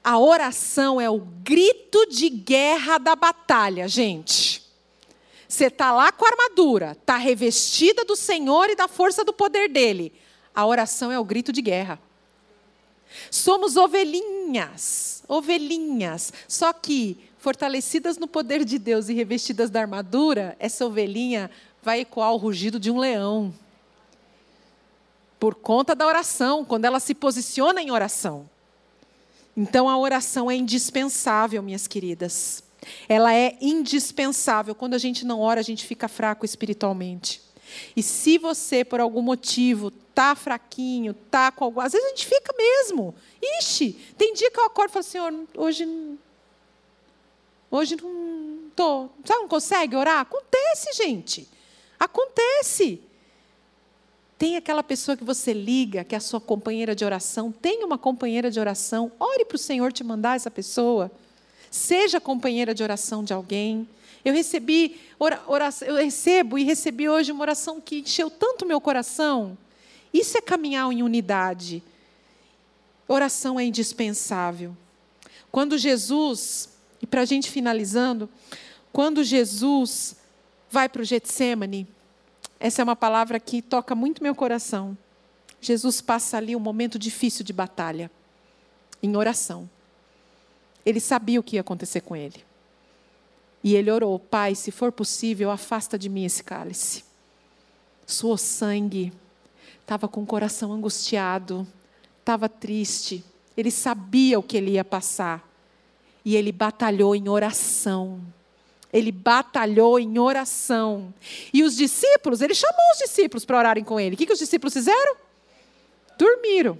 A oração é o grito de guerra da batalha, gente. Você está lá com a armadura, está revestida do Senhor e da força do poder dele. A oração é o grito de guerra. Somos ovelhinhas, ovelhinhas. Só que, fortalecidas no poder de Deus e revestidas da armadura, essa ovelhinha vai ecoar o rugido de um leão. Por conta da oração, quando ela se posiciona em oração. Então a oração é indispensável, minhas queridas. Ela é indispensável. Quando a gente não ora, a gente fica fraco espiritualmente. E se você, por algum motivo, tá fraquinho, tá com algum. Às vezes a gente fica mesmo. Ixi, tem dia que eu acordo e falo, Senhor, hoje. Hoje não tô. Sabe, não consegue orar? Acontece, gente. Acontece. Tem aquela pessoa que você liga, que é a sua companheira de oração. Tem uma companheira de oração. Ore para o Senhor te mandar essa pessoa. Seja companheira de oração de alguém. Eu recebi, oração, eu recebo e recebi hoje uma oração que encheu tanto meu coração. Isso é caminhar em unidade. Oração é indispensável. Quando Jesus, e para a gente finalizando, quando Jesus vai para o Getsemane, essa é uma palavra que toca muito meu coração. Jesus passa ali um momento difícil de batalha, em oração. Ele sabia o que ia acontecer com ele. E ele orou: Pai, se for possível, afasta de mim esse cálice. Suou sangue, estava com o coração angustiado, estava triste. Ele sabia o que ele ia passar. E ele batalhou em oração. Ele batalhou em oração. E os discípulos, ele chamou os discípulos para orarem com ele. O que, que os discípulos fizeram? Dormiram.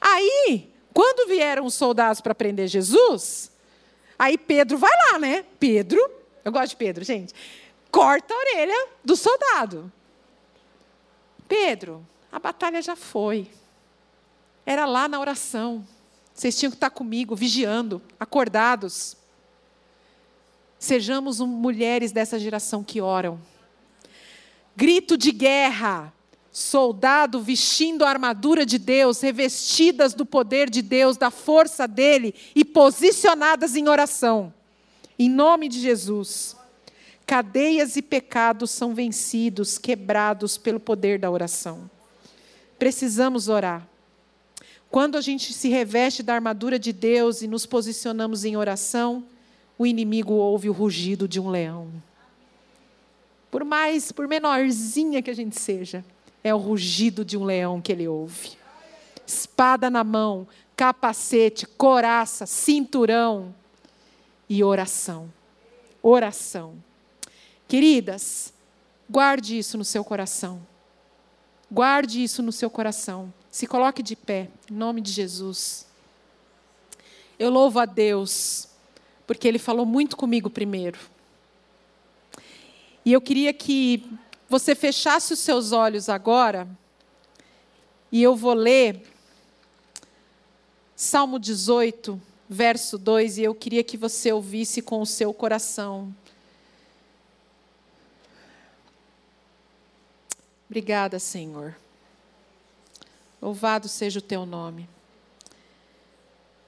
Aí, quando vieram os soldados para prender Jesus, aí Pedro vai lá, né? Pedro, eu gosto de Pedro, gente. Corta a orelha do soldado. Pedro, a batalha já foi. Era lá na oração. Vocês tinham que estar comigo, vigiando, acordados. Sejamos mulheres dessa geração que oram. Grito de guerra. Soldado vestindo a armadura de Deus, revestidas do poder de Deus, da força dele e posicionadas em oração. Em nome de Jesus. Cadeias e pecados são vencidos, quebrados pelo poder da oração. Precisamos orar. Quando a gente se reveste da armadura de Deus e nos posicionamos em oração, o inimigo ouve o rugido de um leão. Por mais, por menorzinha que a gente seja, é o rugido de um leão que ele ouve. Espada na mão, capacete, coraça, cinturão e oração. Oração. Queridas, guarde isso no seu coração. Guarde isso no seu coração. Se coloque de pé, em nome de Jesus. Eu louvo a Deus porque ele falou muito comigo primeiro. E eu queria que você fechasse os seus olhos agora, e eu vou ler Salmo 18, verso 2, e eu queria que você ouvisse com o seu coração. Obrigada, Senhor. Louvado seja o teu nome.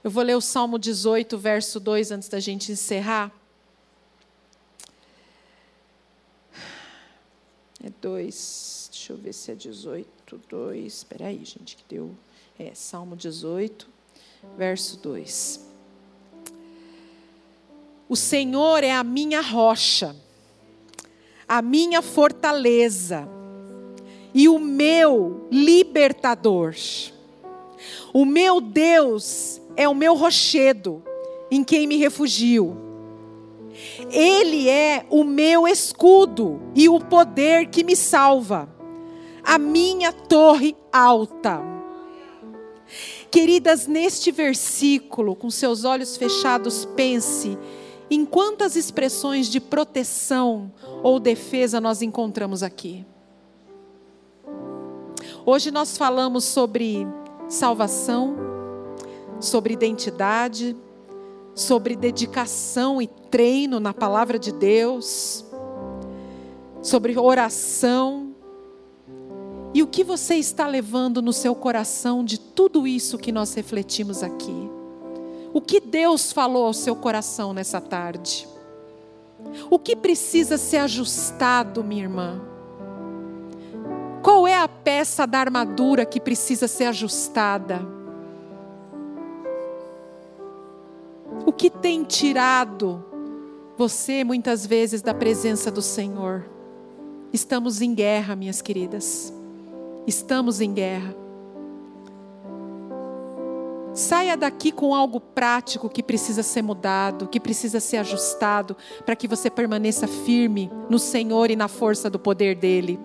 Eu vou ler o Salmo 18, verso 2, antes da gente encerrar. É 2, deixa eu ver se é 18, 2. Espera aí, gente, que deu. É, Salmo 18, verso 2. O Senhor é a minha rocha, a minha fortaleza e o meu libertador. O meu Deus é o meu rochedo, em quem me refugio. Ele é o meu escudo e o poder que me salva, a minha torre alta. Queridas, neste versículo, com seus olhos fechados, pense em quantas expressões de proteção ou defesa nós encontramos aqui. Hoje nós falamos sobre salvação, sobre identidade, sobre dedicação e treino na palavra de Deus, sobre oração. E o que você está levando no seu coração de tudo isso que nós refletimos aqui? O que Deus falou ao seu coração nessa tarde? O que precisa ser ajustado, minha irmã? Qual é a peça da armadura que precisa ser ajustada? O que tem tirado você muitas vezes da presença do Senhor? Estamos em guerra, minhas queridas. Estamos em guerra. Saia daqui com algo prático que precisa ser mudado, que precisa ser ajustado, para que você permaneça firme no Senhor e na força do poder dEle.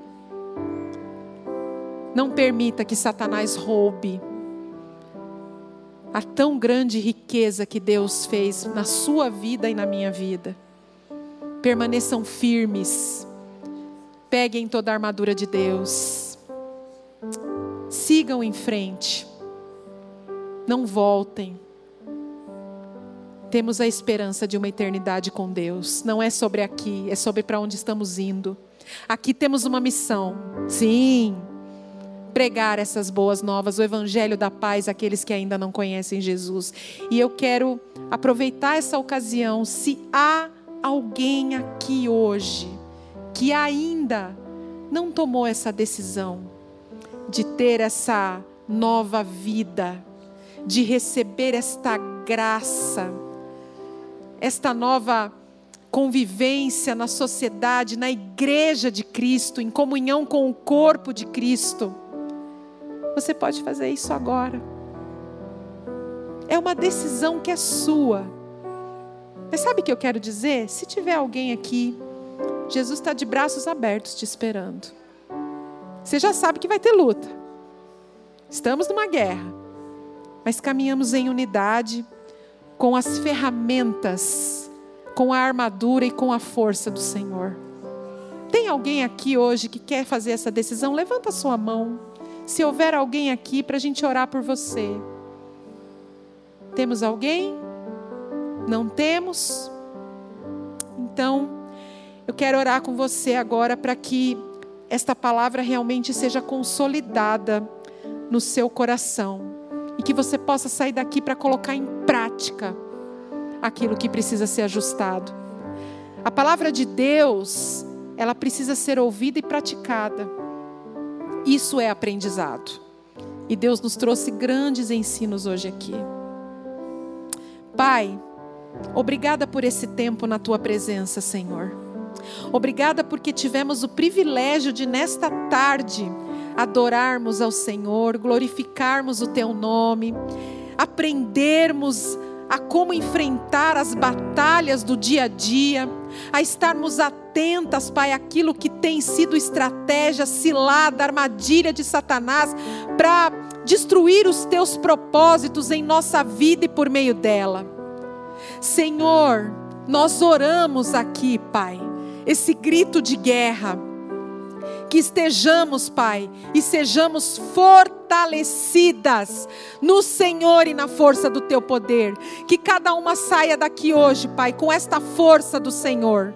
Não permita que Satanás roube a tão grande riqueza que Deus fez na sua vida e na minha vida. Permaneçam firmes. Peguem toda a armadura de Deus. sigam em frente, não voltem. Temos a esperança de uma eternidade com Deus. Não é sobre aqui, é sobre para onde estamos indo. Aqui temos uma missão. Sim. Pregar essas boas novas, o evangelho da paz àqueles que ainda não conhecem Jesus. E eu quero aproveitar essa ocasião, se há alguém aqui hoje que ainda não tomou essa decisão de ter essa nova vida, de receber esta graça, esta nova convivência na sociedade, na igreja de Cristo, em comunhão com o corpo de Cristo, você pode fazer isso agora. É uma decisão que é sua. Mas sabe o que eu quero dizer? Se tiver alguém aqui, Jesus está de braços abertos te esperando. Você já sabe que vai ter luta. Estamos numa guerra. Mas caminhamos em unidade com as ferramentas, com a armadura e com a força do Senhor. Tem alguém aqui hoje que quer fazer essa decisão? Levanta a sua mão. Se houver alguém aqui para a gente orar por você. Temos alguém? Não temos? Então, eu quero orar com você agora para que esta palavra realmente seja consolidada no seu coração e que você possa sair daqui para colocar em prática aquilo que precisa ser ajustado. A palavra de Deus, ela precisa ser ouvida e praticada. Isso é aprendizado. E Deus nos trouxe grandes ensinos hoje aqui. Pai, obrigada por esse tempo na tua presença, Senhor. Obrigada porque tivemos o privilégio de, nesta tarde, adorarmos ao Senhor, glorificarmos o Teu nome, aprendermos a como enfrentar as batalhas do dia a dia, a estarmos atentas, Pai, aquilo que tem sido estratégia, cilada, armadilha de Satanás para destruir os teus propósitos em nossa vida e por meio dela. Senhor, nós oramos aqui, Pai, esse grito de guerra que estejamos, Pai, e sejamos fortalecidas no Senhor e na força do Teu poder. Que cada uma saia daqui hoje, Pai, com esta força do Senhor,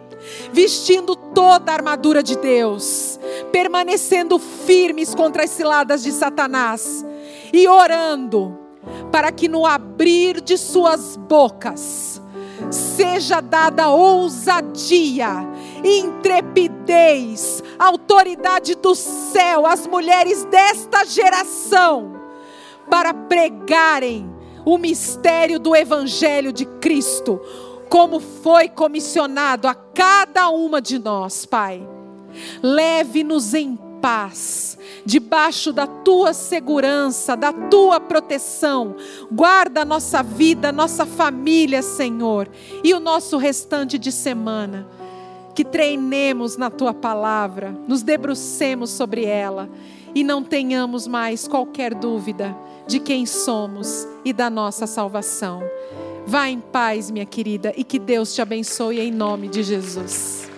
vestindo toda a armadura de Deus, permanecendo firmes contra as ciladas de Satanás e orando para que no abrir de suas bocas seja dada ousadia intrepidez, autoridade do céu às mulheres desta geração para pregarem o mistério do Evangelho de Cristo, como foi comissionado a cada uma de nós, Pai. Leve-nos em paz, debaixo da tua segurança, da tua proteção. Guarda a nossa vida, nossa família, Senhor, e o nosso restante de semana que treinemos na tua palavra, nos debrucemos sobre ela e não tenhamos mais qualquer dúvida de quem somos e da nossa salvação. Vá em paz, minha querida, e que Deus te abençoe em nome de Jesus.